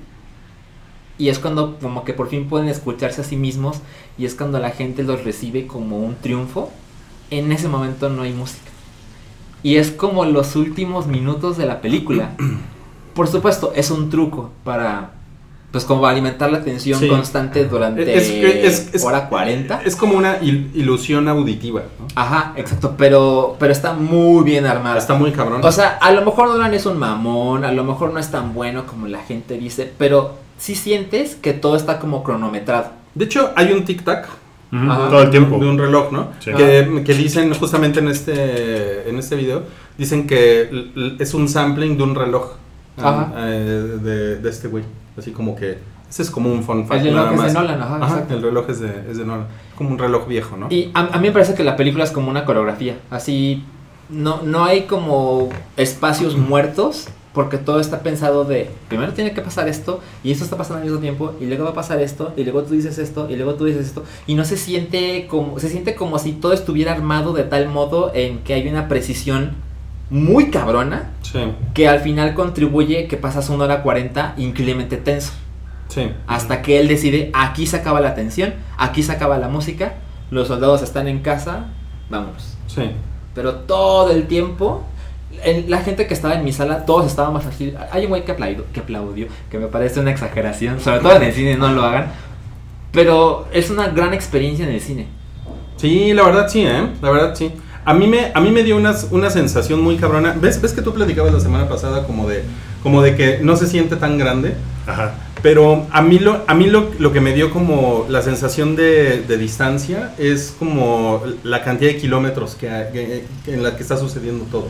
Y es cuando como que por fin pueden escucharse a sí mismos. Y es cuando la gente los recibe como un triunfo. En ese momento no hay música. Y es como los últimos minutos de la película. (clears throat) Por supuesto, es un truco para... Pues como alimentar la tensión Sí. constante durante Es que- es- es- hora 40. Es como una il- ilusión auditiva. ¿no? Ajá, exacto, pero, pero está muy bien armada. Está muy cabrón. O sea, a lo mejor Nolan es un mamón, a lo mejor no es tan bueno como la gente dice, pero sí sientes que todo está como cronometrado. de hecho, hay un tic-tac. Todo el tiempo. de un reloj, ¿no? Sí. Que, que dicen justamente en este, en este video, dicen que es un sampling de un reloj Ajá. eh, de, de este güey. Así como que, ese es como un fun fact. El reloj es de. Nolan, ajá, el reloj es de, es de Nolan. Como un reloj viejo, ¿no? Y a, a mí me parece que la película es como una coreografía, así no, no hay como espacios muertos, porque todo está pensado de, primero tiene que pasar esto, y esto está pasando al mismo tiempo, y luego va a pasar esto, y luego tú dices esto, y luego tú dices esto, y no se siente como, se siente como si todo estuviera armado de tal modo en que hay una precisión muy cabrona, Sí, que al final contribuye que pasas una hora 40 increíblemente tenso. sí. Hasta que él decide, aquí se acaba la tensión, aquí se acaba la música, los soldados están en casa, vámonos. Sí. Pero todo el tiempo, en- la gente que estaba en mi sala, todos estábamos así. Hay un güey que aplaudió, que aplaudió, que me parece una exageración, sobre todo en el cine no lo hagan. Pero es una gran experiencia en el cine. Sí, la verdad sí, ¿eh? La verdad sí. A mí me, a mí me dio unas- una sensación muy cabrona. ¿Ves, ¿Ves que tú platicabas la semana pasada como de, como de que no se siente tan grande? Ajá. Pero a mí lo, a mí lo, lo que me dio como la sensación de, de distancia es como la cantidad de kilómetros que, hay- que- que- en la que está sucediendo todo.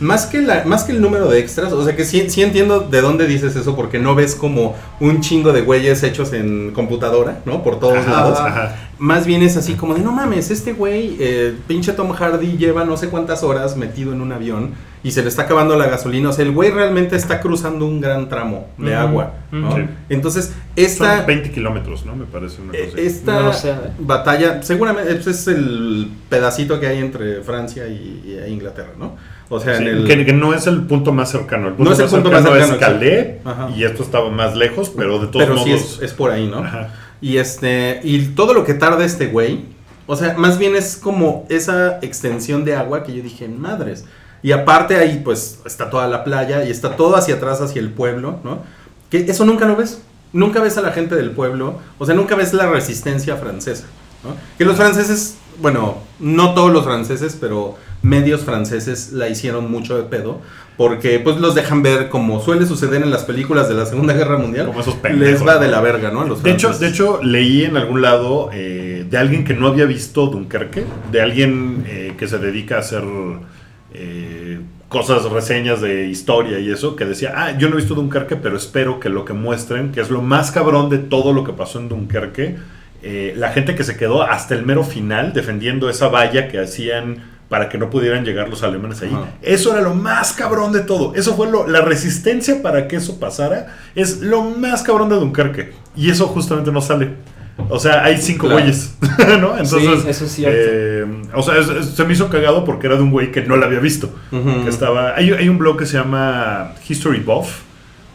Más que, la, más que el número de extras, o sea que sí, sí entiendo de dónde dices eso, porque no ves como un chingo de güeyes hechos en computadora, ¿no? Por todos Ajá, lados. ajá. Más bien es así como de, no mames, este güey, eh, pinche Tom Hardy lleva no sé cuántas horas metido en un avión y se le está acabando la gasolina. O sea, el güey realmente está cruzando un gran tramo de agua, ¿no? ujú. Sí. Entonces, esta, Son 20 kilómetros, ¿no? Me parece una eh, cosa esta No lo sé, batalla, seguramente ese es el pedacito que hay entre Francia y, y- e Inglaterra, ¿no? O sea, Sí, en el... que, que no es el punto más cercano. El punto No es el más punto cercano más es cercano, Calais exacto. Ajá. y esto estaba más lejos, pero de todos pero sí modos. es, es por ahí, ¿no? Ajá. Y este, y todo lo que tarda este güey, o sea, más bien es como esa extensión de agua que yo dije, madres. Y aparte ahí, pues, está toda la playa y está todo hacia atrás, hacia el pueblo, ¿no? Que eso nunca lo ves. Nunca ves a la gente del pueblo, o sea, nunca ves la resistencia francesa, ¿no? Que los franceses, bueno, no todos los franceses, pero medios franceses la hicieron mucho de pedo, porque pues los dejan ver como suele suceder en las películas de la Segunda Guerra Mundial. Como esos pendejos, Les va de la verga, ¿no? A los De hecho, franceses. de hecho, leí en algún lado eh, de alguien que no había visto Dunkerque, de alguien eh, que se dedica a hacer eh, cosas, reseñas de historia y eso, que decía, ah, yo no he visto Dunkerque, pero espero que lo que muestren, que es lo más cabrón de todo lo que pasó en Dunkerque, la gente que se quedó hasta el mero final defendiendo esa valla que hacían para que no pudieran llegar los alemanes ahí. Ajá. Eso era lo más cabrón de todo. Eso fue lo, la resistencia para que eso pasara. Es lo más cabrón de Dunkerque. Y eso justamente no sale. O sea, hay cinco Claro. güeyes, (laughs) ¿no? Entonces, Sí, eso es cierto. eh, o sea, es- es- se me hizo cagado porque era de un güey que no la había visto. Que estaba. Hay, hay un blog que se llama History Buff,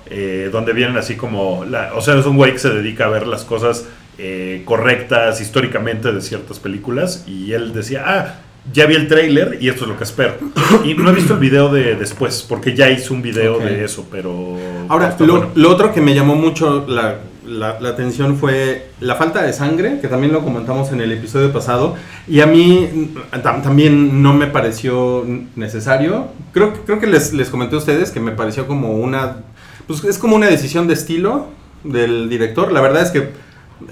eh, donde vienen así como. la- o sea, es un güey que se dedica a ver las cosas eh, correctas históricamente de ciertas películas. Y él decía, ah, ya vi el tráiler y esto es lo que espero. Y no he visto el video de después, porque ya hice un video de eso, pero. Ahora, lo, bueno. lo otro que me llamó mucho la, la- la atención fue la falta de sangre, que también lo comentamos en el episodio pasado, y a mí mm, tam- también no me pareció necesario. Creo, que- creo que les, les comenté a ustedes que me pareció como una... Pues es como una decisión de estilo del director. La verdad es que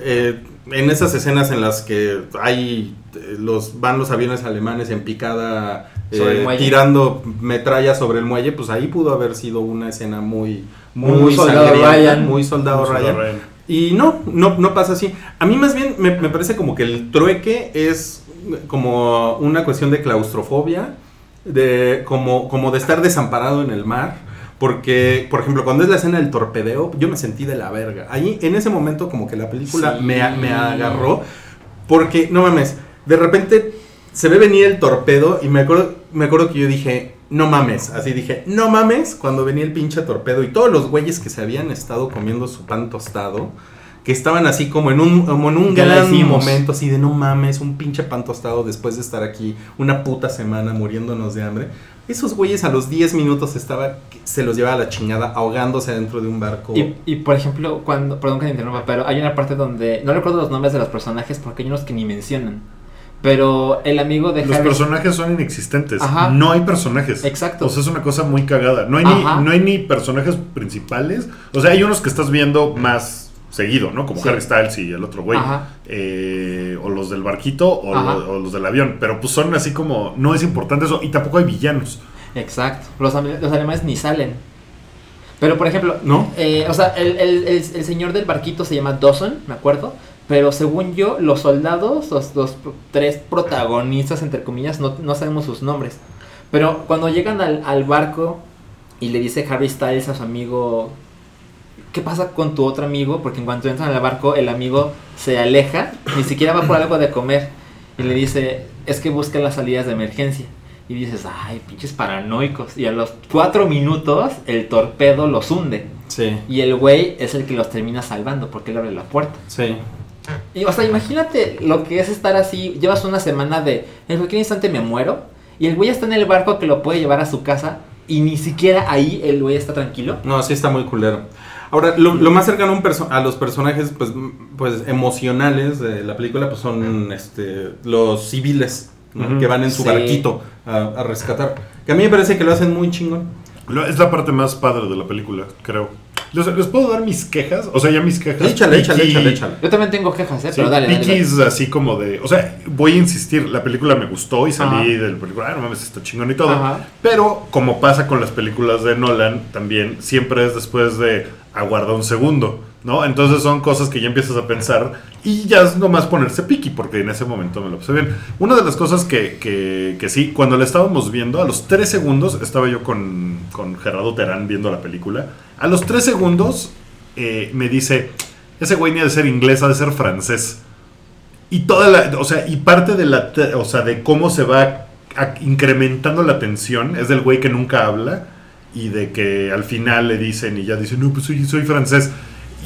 eh, en esas escenas en las que hay los van los aviones alemanes en picada eh, tirando metralla sobre el muelle, pues ahí pudo haber sido una escena muy muy, Muy soldado Ryan. muy soldado Ryan. Y no, no, no pasa así. A mí más bien me, me parece como que el trueque es como una cuestión de claustrofobia, de como, como de estar desamparado en el mar. Porque, por ejemplo, cuando es la escena del torpedeo, yo me sentí de la verga. Ahí, en ese momento, como que la película Sí. me, me agarró. Porque, no mames, de repente se ve venir el torpedo y me acuerdo, me acuerdo que yo dije, no mames, así dije, no mames, cuando venía el pinche torpedo y todos los güeyes que se habían estado comiendo su pan tostado, que estaban así como en un, como en un Ya gran momento, así de no mames, un pinche pan tostado después de estar aquí una puta semana muriéndonos de hambre. Esos güeyes a los 10 minutos estaba, se los llevaba a la chingada ahogándose dentro de un barco. Y, y, por ejemplo, cuando, perdón que te interrumpa, pero hay una parte donde, no recuerdo los nombres de los personajes porque hay unos que ni mencionan, pero el amigo de Los Harry- personajes son inexistentes. Ajá. No hay personajes. Exacto. O sea, es una cosa muy cagada. No hay, ni, no hay ni personajes principales. O sea, hay unos que estás viendo más seguido, ¿no? Como Sí. Harry Styles y el otro güey. Eh, o los del barquito o, lo- o los del avión. Pero pues son así como. No es importante eso. Y tampoco hay villanos. Exacto, los, los alemanes ni salen. Pero por ejemplo, ¿No? eh, o sea, el, el- el- el señor del barquito se llama Dawson, me acuerdo. Pero según yo, los soldados, los, los tres protagonistas, entre comillas, no, no sabemos sus nombres. Pero cuando llegan al, al barco y le dice Harry Styles a su amigo, ¿qué pasa con tu otro amigo? Porque en cuanto entran al barco, el amigo se aleja, ni siquiera va por algo de comer. Y le dice, es que busca las salidas de emergencia. Y dices, ay, pinches paranoicos. Y a los cuatro minutos, el torpedo los hunde. Sí, Y el güey es el que los termina salvando porque él abre la puerta. sí. Y, o sea, imagínate lo que es estar así. Llevas una semana de en cualquier instante me muero. Y el güey está en el barco que lo puede llevar a su casa. Y ni siquiera ahí el güey está tranquilo. No, sí está muy culero. Ahora, lo, lo más cercano a, un a los personajes pues, pues emocionales de la película pues son este, los civiles que van en su Sí. barquito a, a rescatar. Que a mí me parece que lo hacen muy chingón. Es la parte más padre de la película, creo. ¿Les, les puedo dar mis quejas? O sea, ya mis quejas. Échale, échale, échale, échale. Yo también tengo quejas, ¿eh? Sí, pero dale, dale, Vicky dale. es así como de. O sea, voy a insistir, la película me gustó y salí Ajá. del película. Ah, no mames, está chingón y todo. Ajá. Pero, como pasa con las películas de Nolan, también siempre es después de aguarda un segundo, ¿no? Entonces son cosas que ya empiezas a pensar y ya es nomás ponerse piqui, porque en ese momento me lo pasé bien. Una de las cosas que, que, que sí, cuando la estábamos viendo, a los 3 segundos, estaba yo con, con Gerardo Terán viendo la película, a los 3 segundos eh, me dice, ese güey ni ha de ser inglés, ha de ser francés. Y toda la, o sea, y parte de la, o sea, de cómo se va incrementando la tensión es del güey que nunca habla y de que al final le dicen y ya dicen, no, pues soy, soy francés.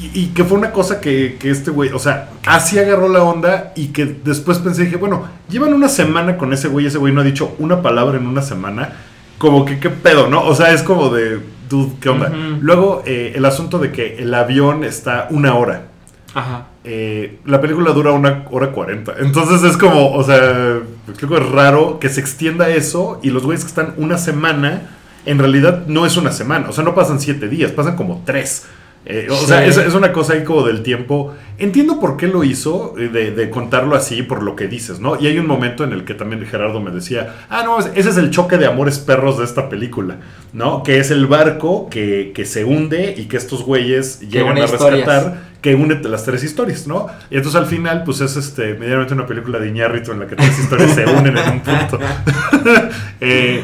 Y, y que fue una cosa que, que este güey, o sea, así agarró la onda y que después pensé, dije, bueno, llevan una semana con ese güey, ese güey no ha dicho una palabra en una semana, como que qué pedo, ¿no? O sea, es como de, dude, ¿qué onda? Luego, eh, el asunto de que el avión está una hora. Ajá. Eh, la película dura una hora cuarenta. Entonces es como, o sea, creo que es raro que se extienda eso y los güeyes que están una semana, en realidad no es una semana. O sea, no pasan siete días, pasan como tres. Eh, o Sí. sea, es, es una cosa ahí como del tiempo. Entiendo por qué lo hizo, eh, de, de contarlo así, por lo que dices, ¿no? Y hay un momento en el que también Gerardo me decía, ah, no, ese es el choque de amores perros de esta película, ¿no? Que es el barco que, que se hunde y que estos güeyes llegan a historias. rescatar que une las tres historias, ¿no? Y entonces al final, pues es este, medianamente una película de Iñárritu en la que tres historias se unen en un punto. (laughs) Eh,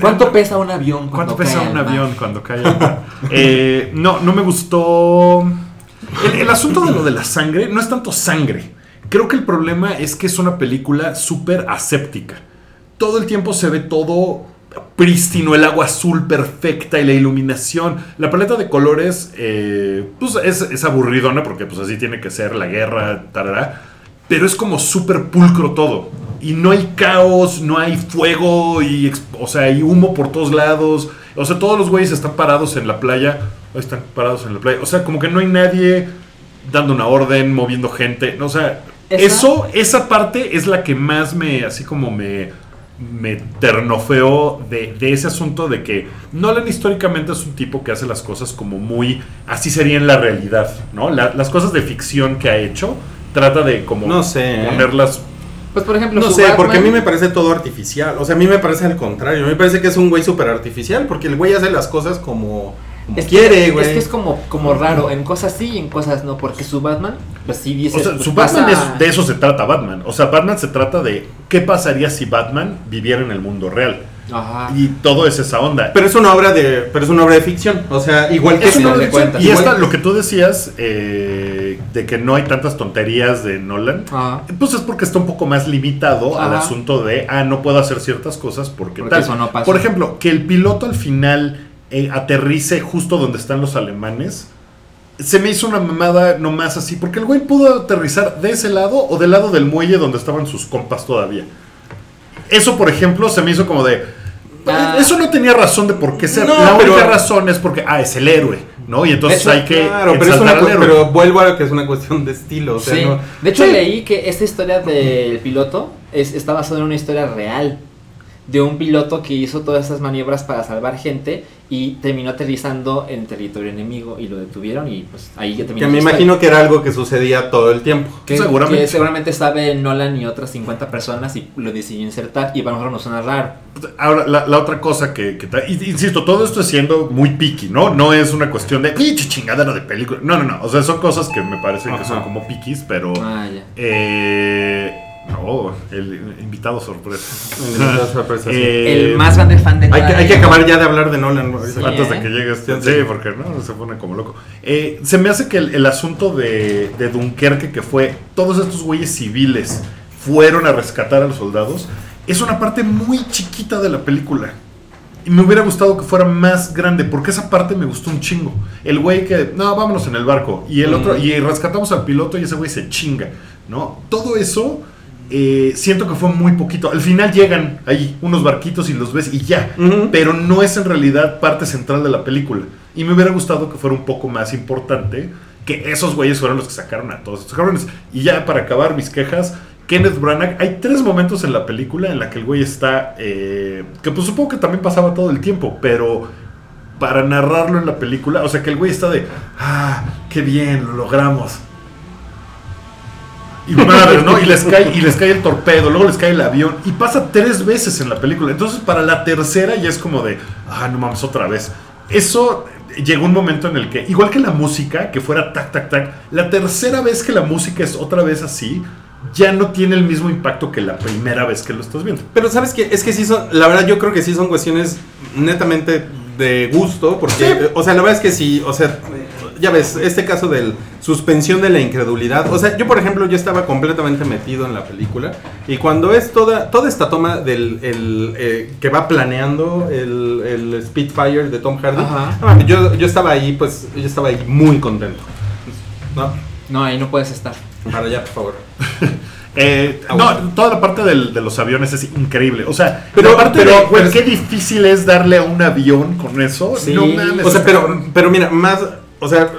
¿Cuánto pesa un avión? ¿Cuánto cuando pesa cae un al mar? avión cuando cae al mar? (laughs) Eh, no, no me gustó. El, el asunto de lo de la sangre no es tanto sangre. Creo que el problema es que es una película súper aséptica. Todo el tiempo se ve todo prístino, el agua azul perfecta y la iluminación. La paleta de colores, eh, pues es, es aburridona porque pues así tiene que ser la guerra, tarará. Pero es como súper pulcro todo. Y no hay caos, no hay fuego, y, o sea, hay humo por todos lados. O sea, todos los güeyes están parados en la playa. Están parados en la playa. O sea, como que no hay nadie dando una orden, moviendo gente. O sea, Esa- eso, esa parte es la que más me, así como me, me ternofeó de, de ese asunto de que Nolan históricamente es un tipo que hace las cosas como muy, así sería en la realidad, ¿no? La- las cosas de ficción que ha hecho, trata de como No sé, ponerlas... Pues por ejemplo, No sé, porque a mí me parece todo artificial. O sea, a mí me parece al contrario. A mí me parece que es un güey súper artificial. Porque el güey hace las cosas como, como Es que- quiere, güey. Es que es como, como raro, en cosas sí y en cosas no, porque su Batman, pues sí dice. O sea, su Batman es, de eso se trata Batman. O sea, Batman se trata de qué pasaría si Batman viviera en el mundo real. Ajá. Y todo es esa onda. Pero es una obra de, pero es una obra de ficción. O sea, igual que Es una final de. Y Igual- esta, lo que tú decías, eh, de que no hay tantas tonterías de Nolan, Ajá. pues es porque está un poco más limitado al asunto de, ah, no puedo hacer ciertas cosas porque, Porque tal. eso no pasa. Por ejemplo, que el piloto al final eh, aterrice justo donde están los alemanes. Se me hizo una mamada nomás así, porque el güey pudo aterrizar de ese lado o del lado del muelle donde estaban sus compas todavía. Eso, por ejemplo, se me hizo como de. Ah. Eso no tenía razón de por qué ser. No, la única pero- razón es porque, ah, es el héroe, ¿no? Y entonces hay que. Claro, pero, es una al cu- héroe. pero vuelvo a que es una cuestión de estilo. O sea, Sí. no- De hecho, Sí. leí que esta historia del piloto es, está basada en una historia real. De un piloto que hizo todas esas maniobras para salvar gente y terminó aterrizando en territorio enemigo y lo detuvieron y pues ahí ya terminó. Que me imagino que era algo que sucedía todo el tiempo. que Seguramente. que seguramente sabe Nolan y otras 50 personas y lo decidió insertar y para nosotros nos suena raro. Ahora, la, la otra cosa que, que Insisto, todo esto es siendo muy picky, ¿no? No es una cuestión de pinche chingadera de película. No, no, no. O sea, son cosas que me parecen que son como piquis, pero. Ah, ya. Eh, no, el invitado sorpresa. Invitado sorpresa, sí. Eh, El más grande fan de Hay que, Nolan. hay que acabar ya de hablar de Nolan. Sí, Antes ¿eh? de que llegue este. Sí, Sí, sí. porque no, se pone como loco. Eh, se me hace que el, el asunto de, de Dunkerque, que fue todos estos güeyes civiles fueron a rescatar a los soldados, es una parte muy chiquita de la película. Y me hubiera gustado que fuera más grande, porque esa parte me gustó un chingo. El güey que, no, vámonos en el barco. Y el otro, y rescatamos al piloto y ese güey se chinga, ¿no? Todo eso eh, siento que fue muy poquito. Al final llegan ahí unos barquitos y los ves y ya. Pero no es en realidad parte central de la película. Y me hubiera gustado que fuera un poco más importante que esos güeyes fueron los que sacaron a todos estos cabrones. Y ya para acabar mis quejas, Kenneth Branagh, hay tres momentos en la película en la que el güey está, eh, que pues supongo que también pasaba todo el tiempo, pero para narrarlo en la película, o sea que el güey está de, ah, qué bien, lo logramos. Y madre, ¿no? Y les cae, y les cae el torpedo, luego les cae el avión, y pasa tres veces en la película. Entonces, para la tercera ya es como de, ah, no mames, otra vez. Eso llegó un momento en el que, igual que la música, que fuera tac, tac, tac, la tercera vez que la música es otra vez así, ya no tiene el mismo impacto que la primera vez que lo estás viendo. Pero sabes que es que sí son, la verdad yo creo que sí son cuestiones netamente de gusto, porque, eh, o sea, la verdad es que sí, o sea, ya ves, este caso del suspensión de la incredulidad, o sea, yo por ejemplo, yo estaba completamente metido en la película y cuando es toda, toda esta toma del el, eh, que va planeando el, el Spitfire de Tom Hardy, Ajá. yo, yo estaba ahí, pues, yo estaba ahí muy contento. No, No, ahí no puedes estar. para allá, por favor. (laughs) Eh, Ah, no, toda la parte del- de los aviones es increíble. O sea, Pero- aparte pero- de, pero- qué difícil es darle a un avión con eso. Sí. No mames. O sea, pero, pero mira, más, o sea,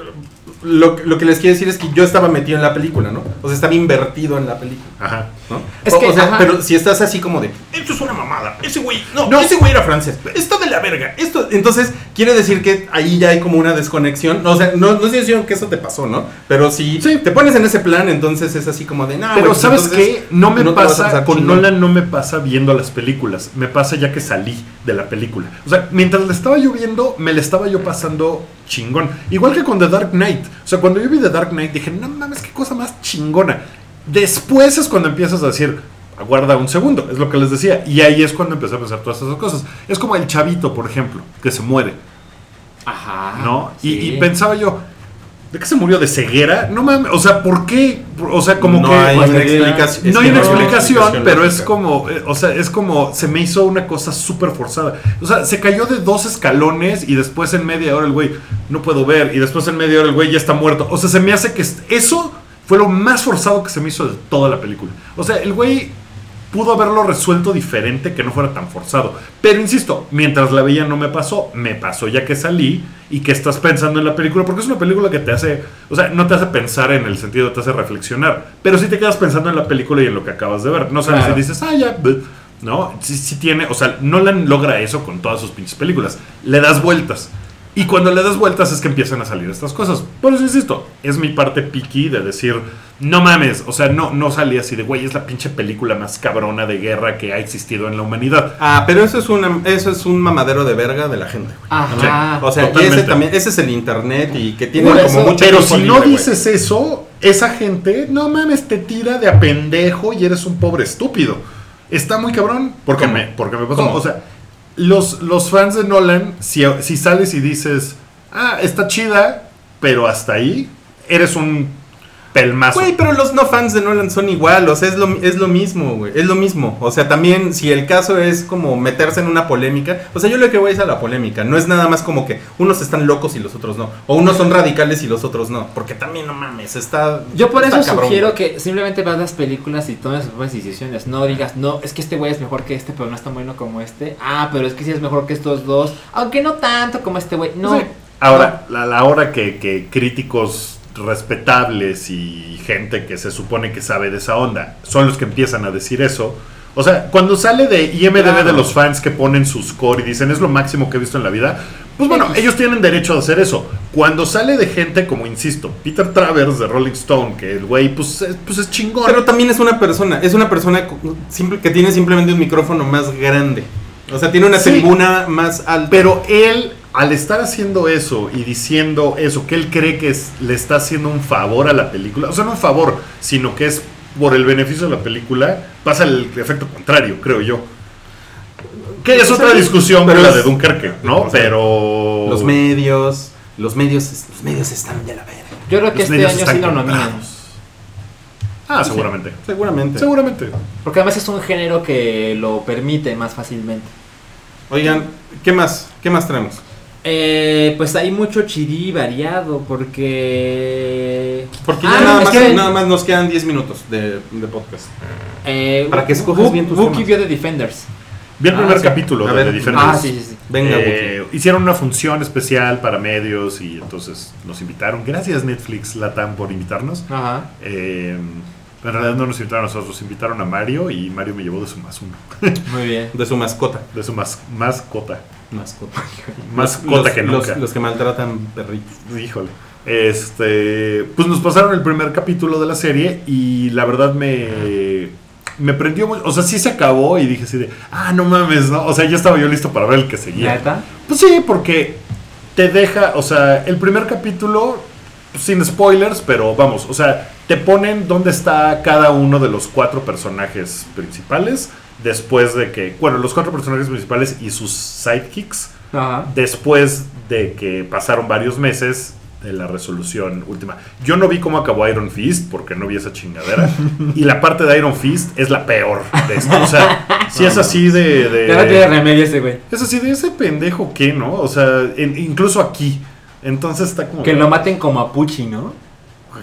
lo, lo que les quiero decir es que yo estaba metido en la película, ¿no? O sea, estaba invertido en la película, Ajá. ¿no? Es o, que, o sea, ajá. pero si estás así como de, esto es una mamada, ese güey, no, No. ese güey era francés, está de la verga, esto, entonces quiere decir que ahí ya hay como una desconexión, o sea, no, no estoy diciendo que eso te pasó, ¿no? Pero si Sí. te pones en ese plan, entonces es así como de, nada. Pero ¿sabes qué? No me pasa, con con Nolan no me pasa viendo las películas, me pasa ya que salí de la película. O sea, mientras la estaba yo viendo, me la estaba yo pasando chingón. Igual que con The Dark Knight. O sea, cuando yo vi The Dark Knight dije, no mames, qué cosa más chingona. Después es cuando empiezas a decir, aguarda un segundo, es lo que les decía. Y ahí es cuando empecé a pensar todas esas cosas. Es como el chavito, por ejemplo, que se muere. Ajá. ¿no? Y, pensaba yo, ¿de qué se murió? ¿De ceguera? No mames, o sea, ¿por qué? O sea, como no que... hay pues, una explicación. no hay una explicación, pero es como, eh, o sea, es como, se me hizo una cosa súper forzada. O sea, se cayó de dos escalones y después en media hora el güey, no puedo ver, y después en media hora el güey ya está muerto. O sea, se me hace que es- eso fue lo más forzado que se me hizo de toda la película. O sea, el güey pudo haberlo resuelto diferente que no fuera tan forzado. Pero insisto, mientras la veía no me pasó, me pasó ya que salí y que estás pensando en la película, porque es una película que te hace, o sea, no te hace pensar en el sentido, te hace reflexionar, pero sí te quedas pensando en la película y en lo que acabas de ver. No sabes Claro. si dices, ah, ya, bleh". no, sí, sí tiene, o sea, Nolan logra eso con todas sus pinches películas. Le das vueltas. Y cuando le das vueltas es que empiezan a salir estas cosas. Por eso insisto, es mi parte picky de decir, no mames, o sea, no, no salí así de, güey, es la pinche película más cabrona de guerra que ha existido en la humanidad. Ah, pero eso es, una, eso es un mamadero de verga de la gente, güey. Ajá. O sea, y ese también, ese es el internet y que tiene como eso- mucho Pero si no libre, güey. dices eso, esa gente, no mames, te tira de a pendejo y eres un pobre estúpido. Está muy cabrón. Porque ¿Cómo? me, porque me pasó. ¿Cómo? O sea, los, los fans de Nolan, si, si sales y dices, ah, está chida, pero hasta ahí, eres un pelmazo. Güey, pero los no fans de Nolan son igual, o sea, es lo, es lo mismo, güey, es lo mismo. O sea, también si el caso es como meterse en una polémica, o sea, yo lo que voy es a la polémica, no es nada más como que unos están locos y los otros no, o unos son radicales y los otros no, porque también no mames, está... Yo por está eso cabrón, sugiero güey. que simplemente veas las películas y tomes tus propias decisiones. No digas, no, es que este güey es mejor que este, pero no es tan bueno como este. Ah, pero es que sí es mejor que estos dos. Aunque no tanto como este güey. No. Ahora, la, la hora que, que críticos respetables y gente que se supone que sabe de esa onda son los que empiezan a decir eso. O sea, cuando sale de IMDB Claro. de los fans que ponen su score y dicen es lo máximo que he visto en la vida, pues bueno, ellos tienen derecho a hacer eso. Cuando sale de gente como, insisto, Peter Travers de Rolling Stone, que el güey pues, es- pues es chingón. Pero también es una persona, es una persona simple, que tiene simplemente un micrófono más grande. O sea, tiene una Sí. tribuna más alta. Pero él, al estar haciendo eso y diciendo eso, que él cree que es- le está haciendo un favor a la película, o sea, no un favor, sino que es por el beneficio de la película, pasa el efecto contrario, creo yo. Que es sea, otra discusión pero la de Dunkerque, ¿no? Pero. los medios, los medios, los medios están de la verga. Yo creo que los este año sí lo nominan. Ah, seguramente. Seguramente. Seguramente. Porque además es un género que lo permite más fácilmente. Oigan, ¿qué más? ¿Qué más traemos? Eh, pues hay mucho chiri variado porque... Porque Ah, ya nada, es más, que- nada más nos quedan 10 minutos de, de podcast. Eh, Para que escojas bien tus temas. vio The Defenders. Vi el Ah, primer sí. capítulo A de ver. The Defenders. Ah, sí, sí, sí. Venga, Eh, hicieron una función especial para medios y entonces nos invitaron. Gracias Netflix Latam por invitarnos. Ajá. Eh, en realidad no nos invitaron a nosotros, invitaron a Mario y Mario me llevó de su más uno. Muy bien. De su mascota. De su mas- mascota. Mascota. (laughs) Mascota Los- que nunca. Los, que maltratan perritos. Híjole. Este, pues nos pasaron el primer capítulo de la serie y la verdad me me prendió muy, o sea, sí se acabó y dije así de, ah, no mames, ¿no? O sea, ya estaba yo listo para ver el que seguía. ¿Neta? Pues sí, porque te deja, o sea, el primer capítulo, pues, sin spoilers, pero vamos, o sea, te ponen dónde está cada uno de los cuatro personajes principales después de que, bueno, los cuatro personajes principales y sus sidekicks, Ajá. después de que pasaron varios meses de la resolución última. Yo no vi cómo acabó Iron Fist porque no vi esa chingadera. (laughs) y la parte de Iron Fist es la peor de esto. O sea, (laughs) si es así de... de- no tiene remedio ese güey. es así de ese pendejo que, ¿no? O sea, en- incluso aquí. Entonces está como... Que lo maten como a Pucci, ¿no?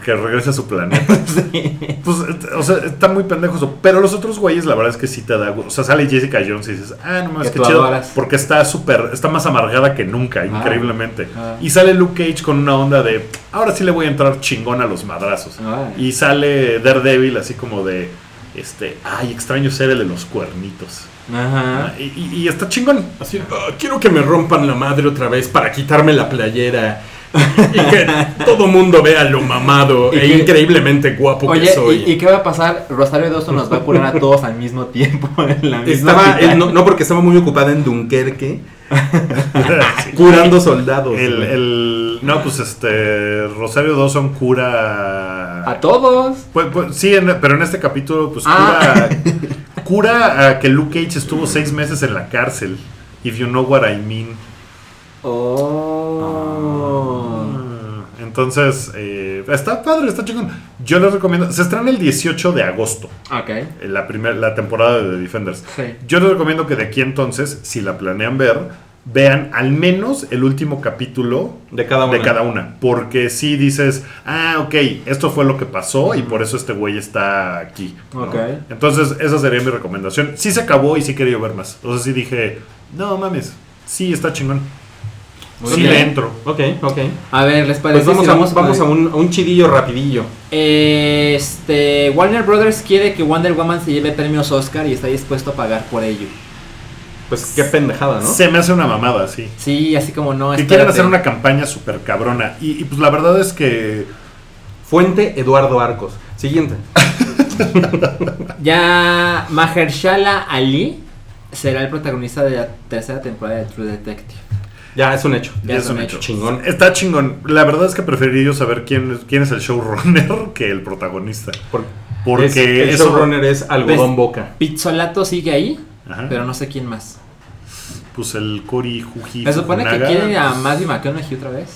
Que regrese a su planeta. (laughs) sí. Pues, o sea, está muy pendejo eso. Pero los otros güeyes, la verdad es que sí te da. O sea, sale Jessica Jones y dices, ah, no mames, Que qué chido. adoras. Porque está súper. Está más amargada que nunca, increíblemente. Ah. Y sale Luke Cage con una onda de, ahora sí le voy a entrar chingón a los madrazos. Ah. Y sale Daredevil así como de, este, ay, extraño ser el de los cuernitos. Ajá. Y, y- y está chingón. Así, "Ah, quiero que me rompan la madre otra vez para quitarme la playera. (laughs) y que todo mundo vea lo mamado Y e que- increíblemente guapo que soy. ¿y, y qué va a pasar? Rosario Dawson nos va a curar a todos al mismo tiempo en la misma Estaba, no, no, porque estaba muy ocupada en Dunkerque, (laughs) curando soldados. El, güey. el- no, pues este, Rosario Dawson cura... A todos. Pues, pues, sí, en- pero en este capítulo, pues Ah. cura, (laughs) cura a que Luke Cage estuvo seis meses en la cárcel. If you know what I mean. Oh. Entonces, eh, está padre, está chingón. Yo les recomiendo. Se estrena el 18 de agosto, Ok. en la, primer, la temporada de The Defenders. Sí. Yo les recomiendo que de aquí entonces, si la planean ver, vean al menos el último capítulo de cada una. de cada una. Porque si dices, ah, ok, esto fue lo que pasó y por eso este güey está aquí. ¿no? Ok. Entonces, esa sería mi recomendación. Sí se acabó y sí quería yo ver más. Sea, sí dije, no mames, sí está chingón. Muy sí bien. le entro. Ok, ok. A ver, ¿les parece? Pues vamos, si a, vamos vamos a, un, a un chidillo rapidillo. Este, Warner Brothers quiere que Wonder Woman se lleve premios Oscar y está dispuesto a pagar por ello. Pues qué pendejada, ¿no? Se me hace una mamada, sí. Sí, así como no. Que quieren hacer una campaña súper cabrona. Y, y, pues la verdad es que Fuente Eduardo Arcos. Siguiente. (laughs) Ya Mahershala Ali será el protagonista de la tercera temporada de True Detective. Ya es un hecho. Ya ya es un hecho. Chingón. está chingón. La verdad es que preferiría yo saber quién, es- quién es el showrunner (laughs) que el protagonista. Por- Porque es- el eso- showrunner es Algodón Ves- Boca. Pizzolato sigue ahí, Ajá. pero no sé quién más. Pues el Cory Juji. Me supone que quieren a pues, Matthew McConaughey otra vez.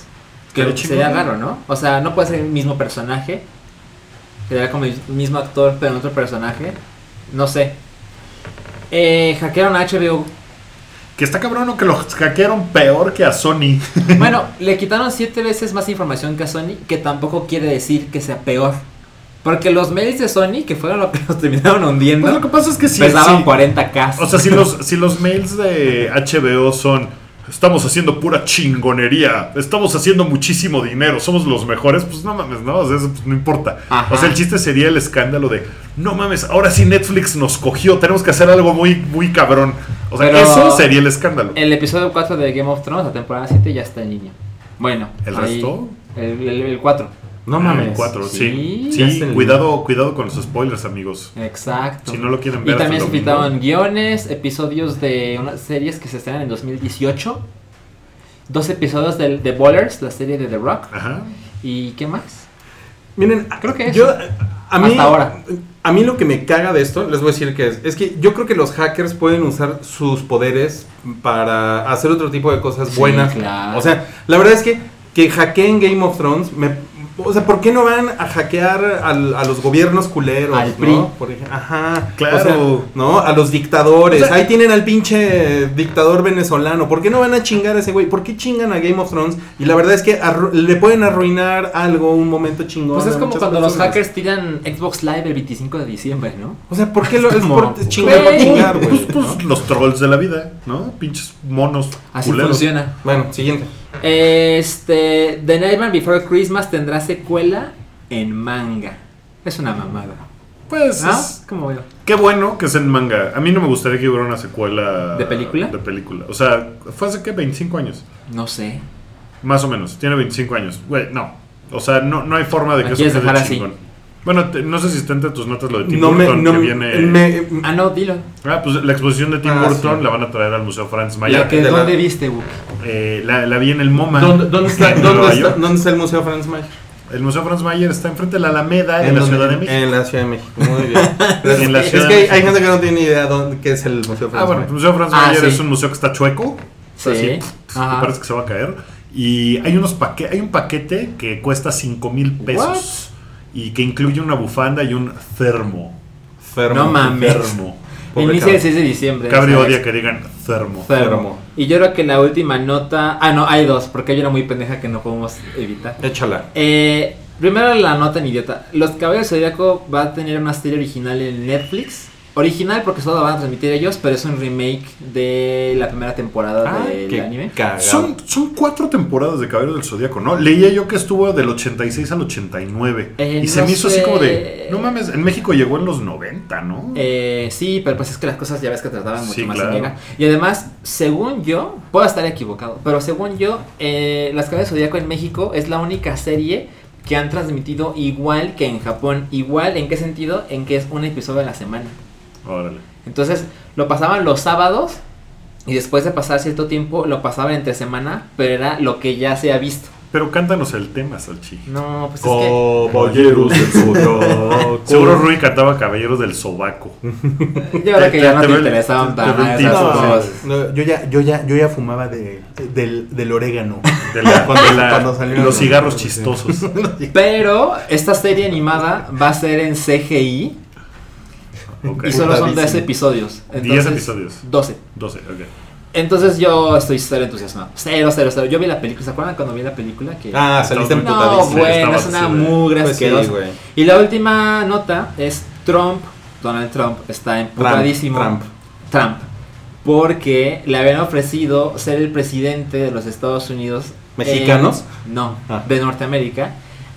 Que sería raro, ¿no? O sea, no puede ser el mismo personaje. Sería como el mismo actor, pero en otro personaje. No sé. Eh, hackearon a HBO. Que está cabrón o que los hackearon peor que a Sony. (laughs) Bueno, le quitaron siete veces más información que a Sony, que tampoco quiere decir que sea peor. Porque los mails de Sony, que fueron lo que los (laughs) terminaron hundiendo, Pues lo que pasa es que sí. pesaban sí. 40k. O sea, si los, (laughs) si los mails de HBO son. Estamos haciendo pura chingonería. Estamos haciendo muchísimo dinero. Somos los mejores. Pues no mames, ¿no? O sea, eso pues, no importa. Ajá. O sea, el chiste sería el escándalo de. No mames, ahora sí Netflix nos cogió. Tenemos que hacer algo muy, muy cabrón. O sea, Pero- eso sería el escándalo. El episodio 4 de Game of Thrones, la temporada 7, ya está en línea. Bueno, ¿El ahí- resto? El, el, el 4. No Ah, mames. el cuatro, sí. Sí. Cuidado, cuidado con los spoilers, amigos. Exacto. Si no lo quieren y ver hasta también se guiones, episodios de unas series que se estrenan en 2018. Dos episodios de, de Ballers, la serie de The Rock. Ajá. ¿Y qué más? Miren, Creo que yo, eso. a mí, Hasta ahora. A mí lo que me caga de esto, les voy a decir que es, es que yo creo que los hackers pueden usar sus poderes para hacer otro tipo de cosas Sí, buenas. claro. O sea, la verdad es que que hackeen Game of Thrones me, O sea, ¿por qué no van a hackear al- a los gobiernos culeros? Al ¿no? PRI. Por ejemplo, ajá. Claro. O sea, ¿no? A los dictadores. O sea- Ahí tienen al pinche dictador venezolano. ¿Por qué no van a chingar a ese güey? ¿Por qué chingan a Game of Thrones? Y la verdad es que le pueden arruinar algo, un momento chingón. Pues es como cuando los hackers tiran Xbox Live el 25 de diciembre, ¿no? O sea, ¿por qué lo (laughs) es como- por chingar por Güey. chingar, güey? Pues, pues, ¿no? los trolls de la vida, ¿no? Pinches monos Así culeros. funciona. Bueno, siguiente. Este, The Nightmare Before Christmas tendrá secuela en manga. Es una mamada. Pues ¿No? es- ¿Cómo veo? qué bueno que es en manga. A mí no me gustaría que hubiera una secuela ¿De película? De película. O sea, fue hace qué 25 años. No sé. Más o menos, tiene 25 años. Güey, no. O sea, no, no hay forma de ¿La que eso quieres quede dejar así? Bueno, te- no sé si está entre tus notas lo de Tim No me, Burton no que viene. me- Ah, no, dilo. Ah, pues la exposición de Tim Ah, Burton sí. la van a traer al Museo Franz ¿La Mayer. que, de la- ¿Dónde viste, Book? Eh, la, la vi en el MoMA. ¿Dónde, dónde está, (laughs) dónde, está, dónde está el Museo Franz Mayer? El Museo Franz Mayer está enfrente de la Alameda en, ¿En la dónde? Ciudad de México. En la Ciudad de México. Muy bien. (laughs) En la es que hay, gente que no tiene idea dónde, qué es el Museo Franz Ah, bueno, el Mayer. Museo Franz Ah, Mayer sí. es un museo que está chueco. Sí. así, pff, Ajá. que parece que se va a caer. Y hay unos paque hay un paquete que cuesta 5 mil pesos. Y que incluye una bufanda y un termo. Fermo. No mames. Termo. (laughs) Inicia el 6 de diciembre. Cabri ¿sabes? odia que digan termo. Fermo. Y yo creo que la última nota. Ah, no, hay dos, porque hay una muy pendeja que no podemos evitar. Échala. Eh, primero la nota en idiota. Los Caballeros del Zodíaco va a tener una serie original en Netflix. Original porque solo la van a transmitir ellos, pero es un remake de la primera temporada del qué anime. cagado. Son, son cuatro temporadas de Caballero del Zodíaco, ¿no? Leía yo que estuvo del 86 al 89. Eh, y se me hizo así como de. No mames, en México llegó en los 90, ¿no? Eh, sí, pero pues es que las cosas ya ves que trataban mucho Sí, más claro. en llega. Y además, según yo, puedo estar equivocado, pero según yo, eh, Las Caballeros del Zodíaco en México es la única serie que han transmitido igual que en Japón. Igual, ¿en qué sentido? En que es un episodio a la semana. Órale. Entonces lo pasaban los sábados y después de pasar cierto tiempo lo pasaban entre semana, pero era lo que ya se ha visto. Pero cántanos el tema, Salchi. No, pues es que Caballeros del (laughs) Zodiaco. Seguro Rui cantaba Caballeros del Sobaco. yo creo que ya no te interesaban esas cosas. No, yo ya, yo ya, yo ya fumaba de, del, del orégano. De, la- (laughs) Cuando- la- cuando salieron los cigarros chistosos. (laughs) Pero esta serie animada va a ser en CGI Y solo son 10 Putadísimo. episodios. 10 Entonces, episodios. 12. 12, ok. Entonces yo estoy cero entusiasmado. Cero, cero, cero. Yo vi la película. ¿Se acuerdan cuando vi la película? Que... Ah, saliste No, No, bueno, es una mugre Pues sí, asquerosa. güey. Y la última nota es Trump, Donald Trump, está emputadísimo. Trump. Trump. Porque le habían ofrecido ser el presidente de los Estados Unidos. ¿Mexicanos? en- no, Ah. de Norteamérica.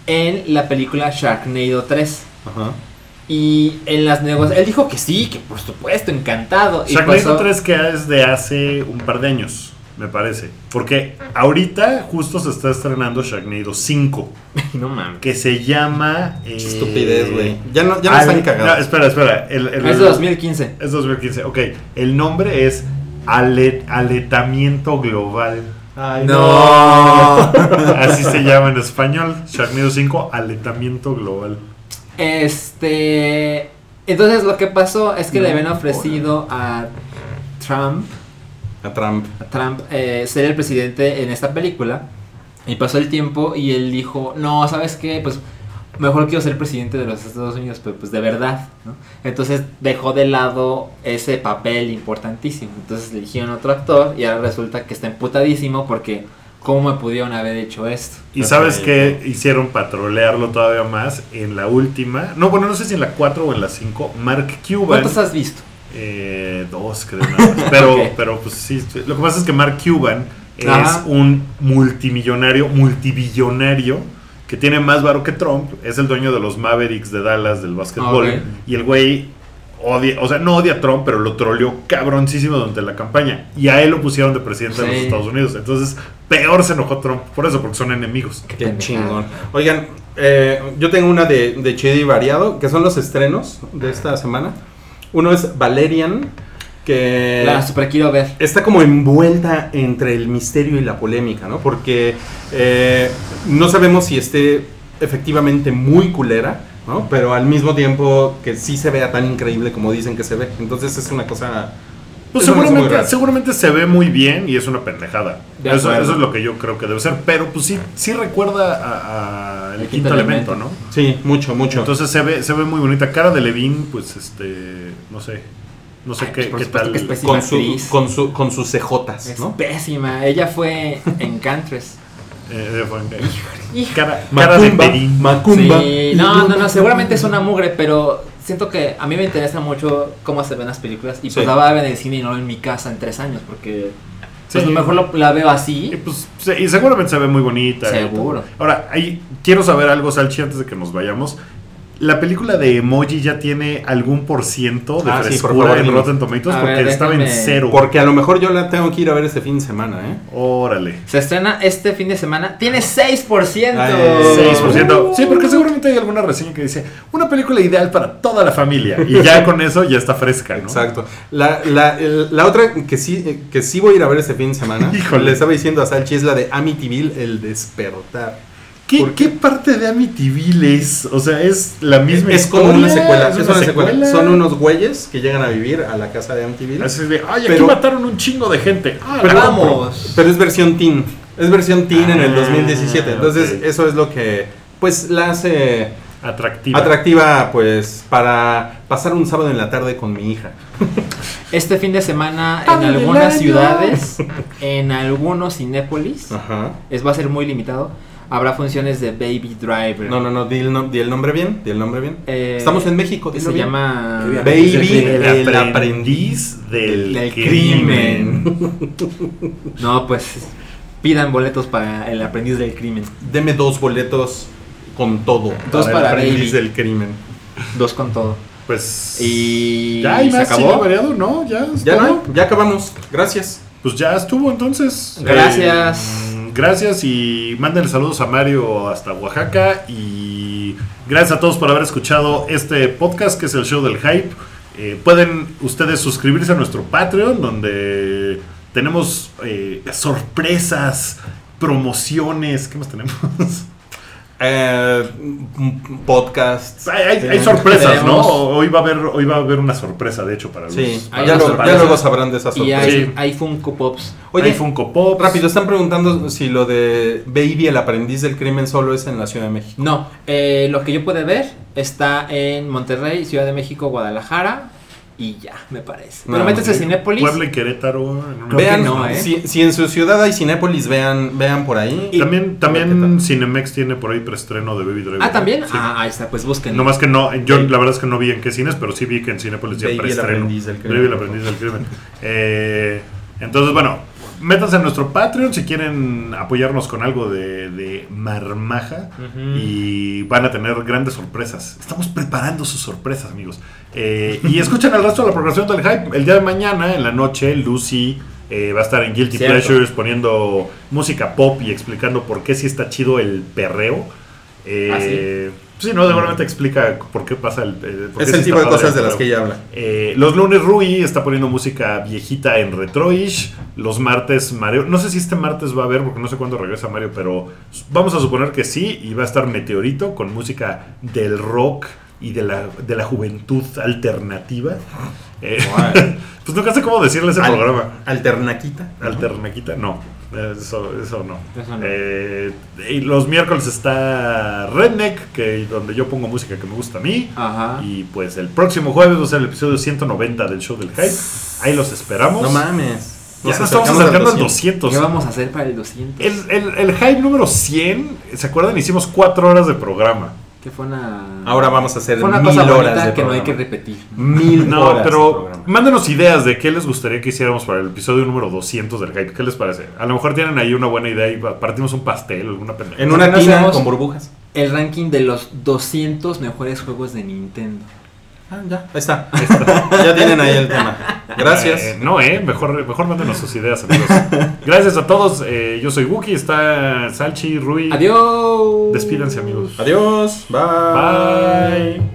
En la película Sharknado 3. Ajá. Y en las negociaciones. Él dijo que sí, que por supuesto, encantado. Y Sharknado pasó- 3 que es de hace un par de años, me parece. Porque ahorita justo se está estrenando Sharknado 5, (laughs) No mames. que se llama... eh, Qué estupidez, güey. Ya no, ya no están cagados. no, espera, espera. El, el- Es de 2015. Es 2015, ok. El nombre es ale- Aletamiento Global. Ay, No. Así se llama en español. Sharknado 5, Aletamiento Global. Este. Entonces lo que pasó es que le habían ofrecido a Trump, A Trump. a Trump eh, ser el presidente en esta película. Y pasó el tiempo y él dijo, no, ¿sabes qué? Pues mejor quiero ser presidente de los Estados Unidos, pero pues de verdad, ¿no? Entonces dejó de lado ese papel importantísimo. Entonces le eligieron otro actor y ahora resulta que está emputadísimo porque ¿cómo me pudieron haber hecho esto? Y sabes que hicieron patrolearlo todavía más en la última. No, bueno, no sé si en la 4 o en la 5. Mark Cuban. ¿Cuántos has visto? Eh, dos, creo. nada más. (laughs) Pero, Ok. pero pues sí. Lo que pasa es que Mark Cuban es Ajá. un multimillonario, multibillonario, que tiene más varo que Trump. Es el dueño de los Mavericks de Dallas del básquetbol. Y el güey odia, o sea, no odia a Trump, pero lo troleó cabroncísimo durante la campaña. Y a él lo pusieron de presidente de los. Estados Unidos. Entonces, peor se enojó Trump por eso, porque son enemigos. Qué chingón. Oigan, eh, yo tengo una de, de chido y variado, que son los estrenos de esta semana. Uno es Valerian, que La super quiero ver. está como envuelta entre el misterio y la polémica, ¿no? Porque eh, no sabemos si esté efectivamente muy culera, ¿no? Pero al mismo tiempo que sí se vea tan increíble como dicen que se ve. Entonces es una cosa Pues seguramente, seguramente se ve muy bien y es una pendejada. De Eso, es lo que yo creo que debe ser. Pero pues sí, sí recuerda a, a el, quinto, elemento, ¿no? Sí, mucho, mucho. Entonces se ve, se ve muy bonita. Cara de Levine, pues este. No sé. No sé qué, por qué supuesto tal. que es con, su, con, su, con sus cejotas, Es ¿no? pésima. Ella fue Encantress. Eh, (laughs) cara, cara de Macumba, Pedín. Macumba. Sí, no, no, no, seguramente es una mugre, pero siento que a mí me interesa mucho cómo se ven las películas y pues Sí. la voy a ver en el cine y no en mi casa en tres años, porque pues Sí. a lo mejor lo- la veo así. Y, pues, y seguramente se ve muy bonita. Seguro. Ahora, ahí quiero saber algo, Salchi, antes de que nos vayamos. ¿La película de Emoji ya tiene algún por ciento de Ah, sí, por frescura favor, en. Rotten Tomatoes? A Porque ver, estaba en cero. Porque a lo mejor yo la tengo que ir a ver este fin de semana, ¿eh? Órale. Se estrena este fin de semana. Tiene 6%. Ay, 6%. Sí, porque seguramente hay alguna reseña que dice una película ideal para toda la familia. Y ya (laughs) con eso ya está fresca, ¿no? Exacto. La, la, el- la otra que sí, eh, que sí voy a ir a ver este fin de semana, (laughs) Híjole. le estaba diciendo a Salchi, es la de Amityville, El Despertar. ¿Qué, ¿Por qué parte de Amityville es? O sea, es la misma Es como una historia, secuela, es una una secuela. secuela. Son unos güeyes que llegan a vivir a la casa de Amityville. Así de, ay, aquí mataron un chingo de gente. Ah, Pero, vamos. pero es versión teen. Es versión teen en el Ah, 2017. Entonces, ok. eso es lo que pues la hace Atractiva. atractiva pues para pasar un sábado en la tarde con mi hija. (laughs) Este fin de semana en algunas ciudades, en algunos cinépolis, Ajá. es, va a ser muy limitado. Habrá funciones de Baby Driver. No, no, no, di el, nom- di el nombre bien, di el nombre bien. Eh, Estamos en México, se bien. llama Baby, el, el aprendiz del, del crimen. (laughs) No, pues pidan boletos para el aprendiz del crimen. Deme dos boletos con todo. Dos el para aprendiz Baby. del crimen. Dos con todo. Pues. Y Ya hay se más acabó. variado, ¿no? Ya. Ya no hay, ya acabamos. Gracias. Pues ya estuvo entonces. Gracias. Eh, gracias y mándenle saludos a Mario hasta Oaxaca. Y gracias a todos por haber escuchado este podcast que es el show del hype. Eh, pueden ustedes suscribirse a nuestro Patreon donde tenemos eh, sorpresas, promociones. ¿Qué más tenemos? (laughs) Eh, podcasts. hay, hay- hay Tenemos- sorpresas, ¿no? Hoy va a haber hoy va a haber una sorpresa, de hecho, para los. Sí, Hay ya, lo- ya luego sabrán de esas Y sorpresas. hay, Sí. hay Funko Pops. Oye, hay Funko Pops. rápido, están preguntando si lo de Baby, el aprendiz del crimen, solo es en la Ciudad de México. No, eh, lo que yo pude ver está en Monterrey, Ciudad de México, Guadalajara y ya, me parece. Pero No, métese a. Cinépolis. Puebla y Querétaro. en vean, que no, ¿eh? si, si en su ciudad hay Cinépolis, vean, vean por ahí. También, también. Cinemex tiene por ahí preestreno de Baby Driver. Ah, también. Sí. Ah, ahí está, pues busquen. No más que no, yo la verdad es que no vi en qué cines, pero sí vi que en Cinepolis ya Baby, el preestreno. aprendiz del crimen. Baby, el aprendiz del crimen. Eh, entonces, bueno, métanse en nuestro Patreon si quieren apoyarnos con algo de, de marmaja y van a tener grandes sorpresas. Estamos preparando sus sorpresas, amigos. Eh, y escuchen el resto de la programación del Hype. El día de mañana, en la noche, Lucy eh, va a estar en Guilty Cierto. Pleasures poniendo música pop y explicando por qué sí está chido el perreo. Eh, Ah, sí. Sí, no, seguramente explica por qué pasa el. eh, por Es el tipo de cosas de las que ella habla. Eh, los lunes Rui está poniendo música viejita en Retroish. Los martes Mario. No sé si este martes va a haber, porque no sé cuándo regresa Mario, pero vamos a suponer que sí. Y va a estar Meteorito con música del rock y de la, de la juventud alternativa. Eh, (laughs) pues nunca sé cómo decirle ese Al- programa. Alternaquita. Alternaquita, no. Eso, eso no. Eso no. Eh, y los miércoles está Redneck, que donde yo pongo música que me gusta a mí. Ajá. Y pues el próximo jueves va a ser el episodio 190 del show del hype. Ahí los esperamos. No mames. Ya Nos estamos acercando al 200. 200. ¿Qué vamos a hacer para el 200? El, el, el hype número 100, ¿se acuerdan? Hicimos 4 horas de programa. Que fue una. Ahora vamos a hacer Fue una mil cosa horas de que no hay que repetir. (laughs) Mil No, horas de pero mándenos ideas de qué les gustaría que hiciéramos para el episodio número 200 del hype. ¿Qué les parece? A lo mejor tienen ahí una buena idea y partimos un pastel, alguna pendeja. En ¿Por una no tina con burbujas. El ranking de los 200 mejores juegos de Nintendo. Ah, ya, ahí está. (laughs) ya tienen ahí el tema. Gracias. Eh, no, eh, mejor, mejor mándenos sus ideas, amigos. Gracias a todos. eh, yo soy Wookie, está Salchi, Rui. Adiós. Despídense, amigos. Adiós. Bye.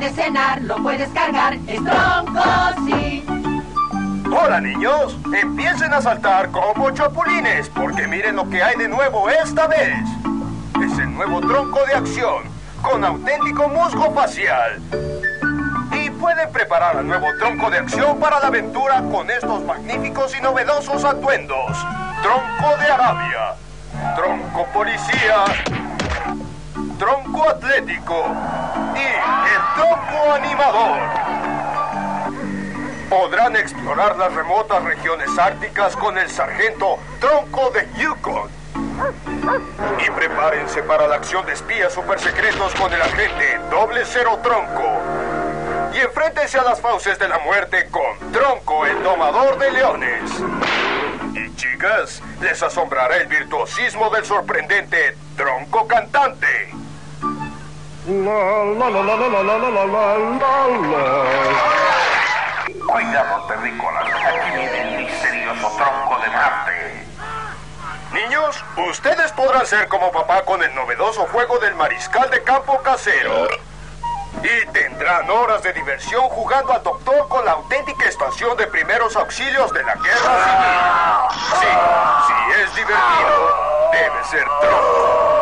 Puedes cenar, lo puedes cargar, es tronco, sí. Hola niños, empiecen a saltar como chapulines, porque miren lo que hay de nuevo esta vez. Es el nuevo tronco de acción, con auténtico musgo facial. Y pueden preparar al nuevo tronco de acción para la aventura con estos magníficos y novedosos atuendos. Tronco de Arabia, tronco policía, tronco atlético el tronco animador. Podrán explorar las remotas regiones árticas con el sargento Tronco de Yukon. Y prepárense para la acción de espías supersecretos con el agente Doble Cero Tronco. Y enfréntense a las fauces de la muerte con Tronco, el domador de leones. Y chicas, les asombrará el virtuosismo del sorprendente Tronco Cantante. Cuidado, terrícolas. Aquí viene el misterioso tronco de Marte. Niños, ustedes podrán ser como papá con el novedoso juego del mariscal de campo casero. Y tendrán horas de diversión jugando al doctor con la auténtica estación de primeros auxilios de la guerra civil. Sí, si es divertido, debe ser tronco.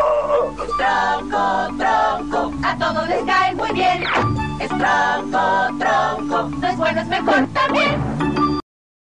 Tronco, tronco, a todos les cae muy bien. Es tronco, tronco, no es bueno, es mejor también.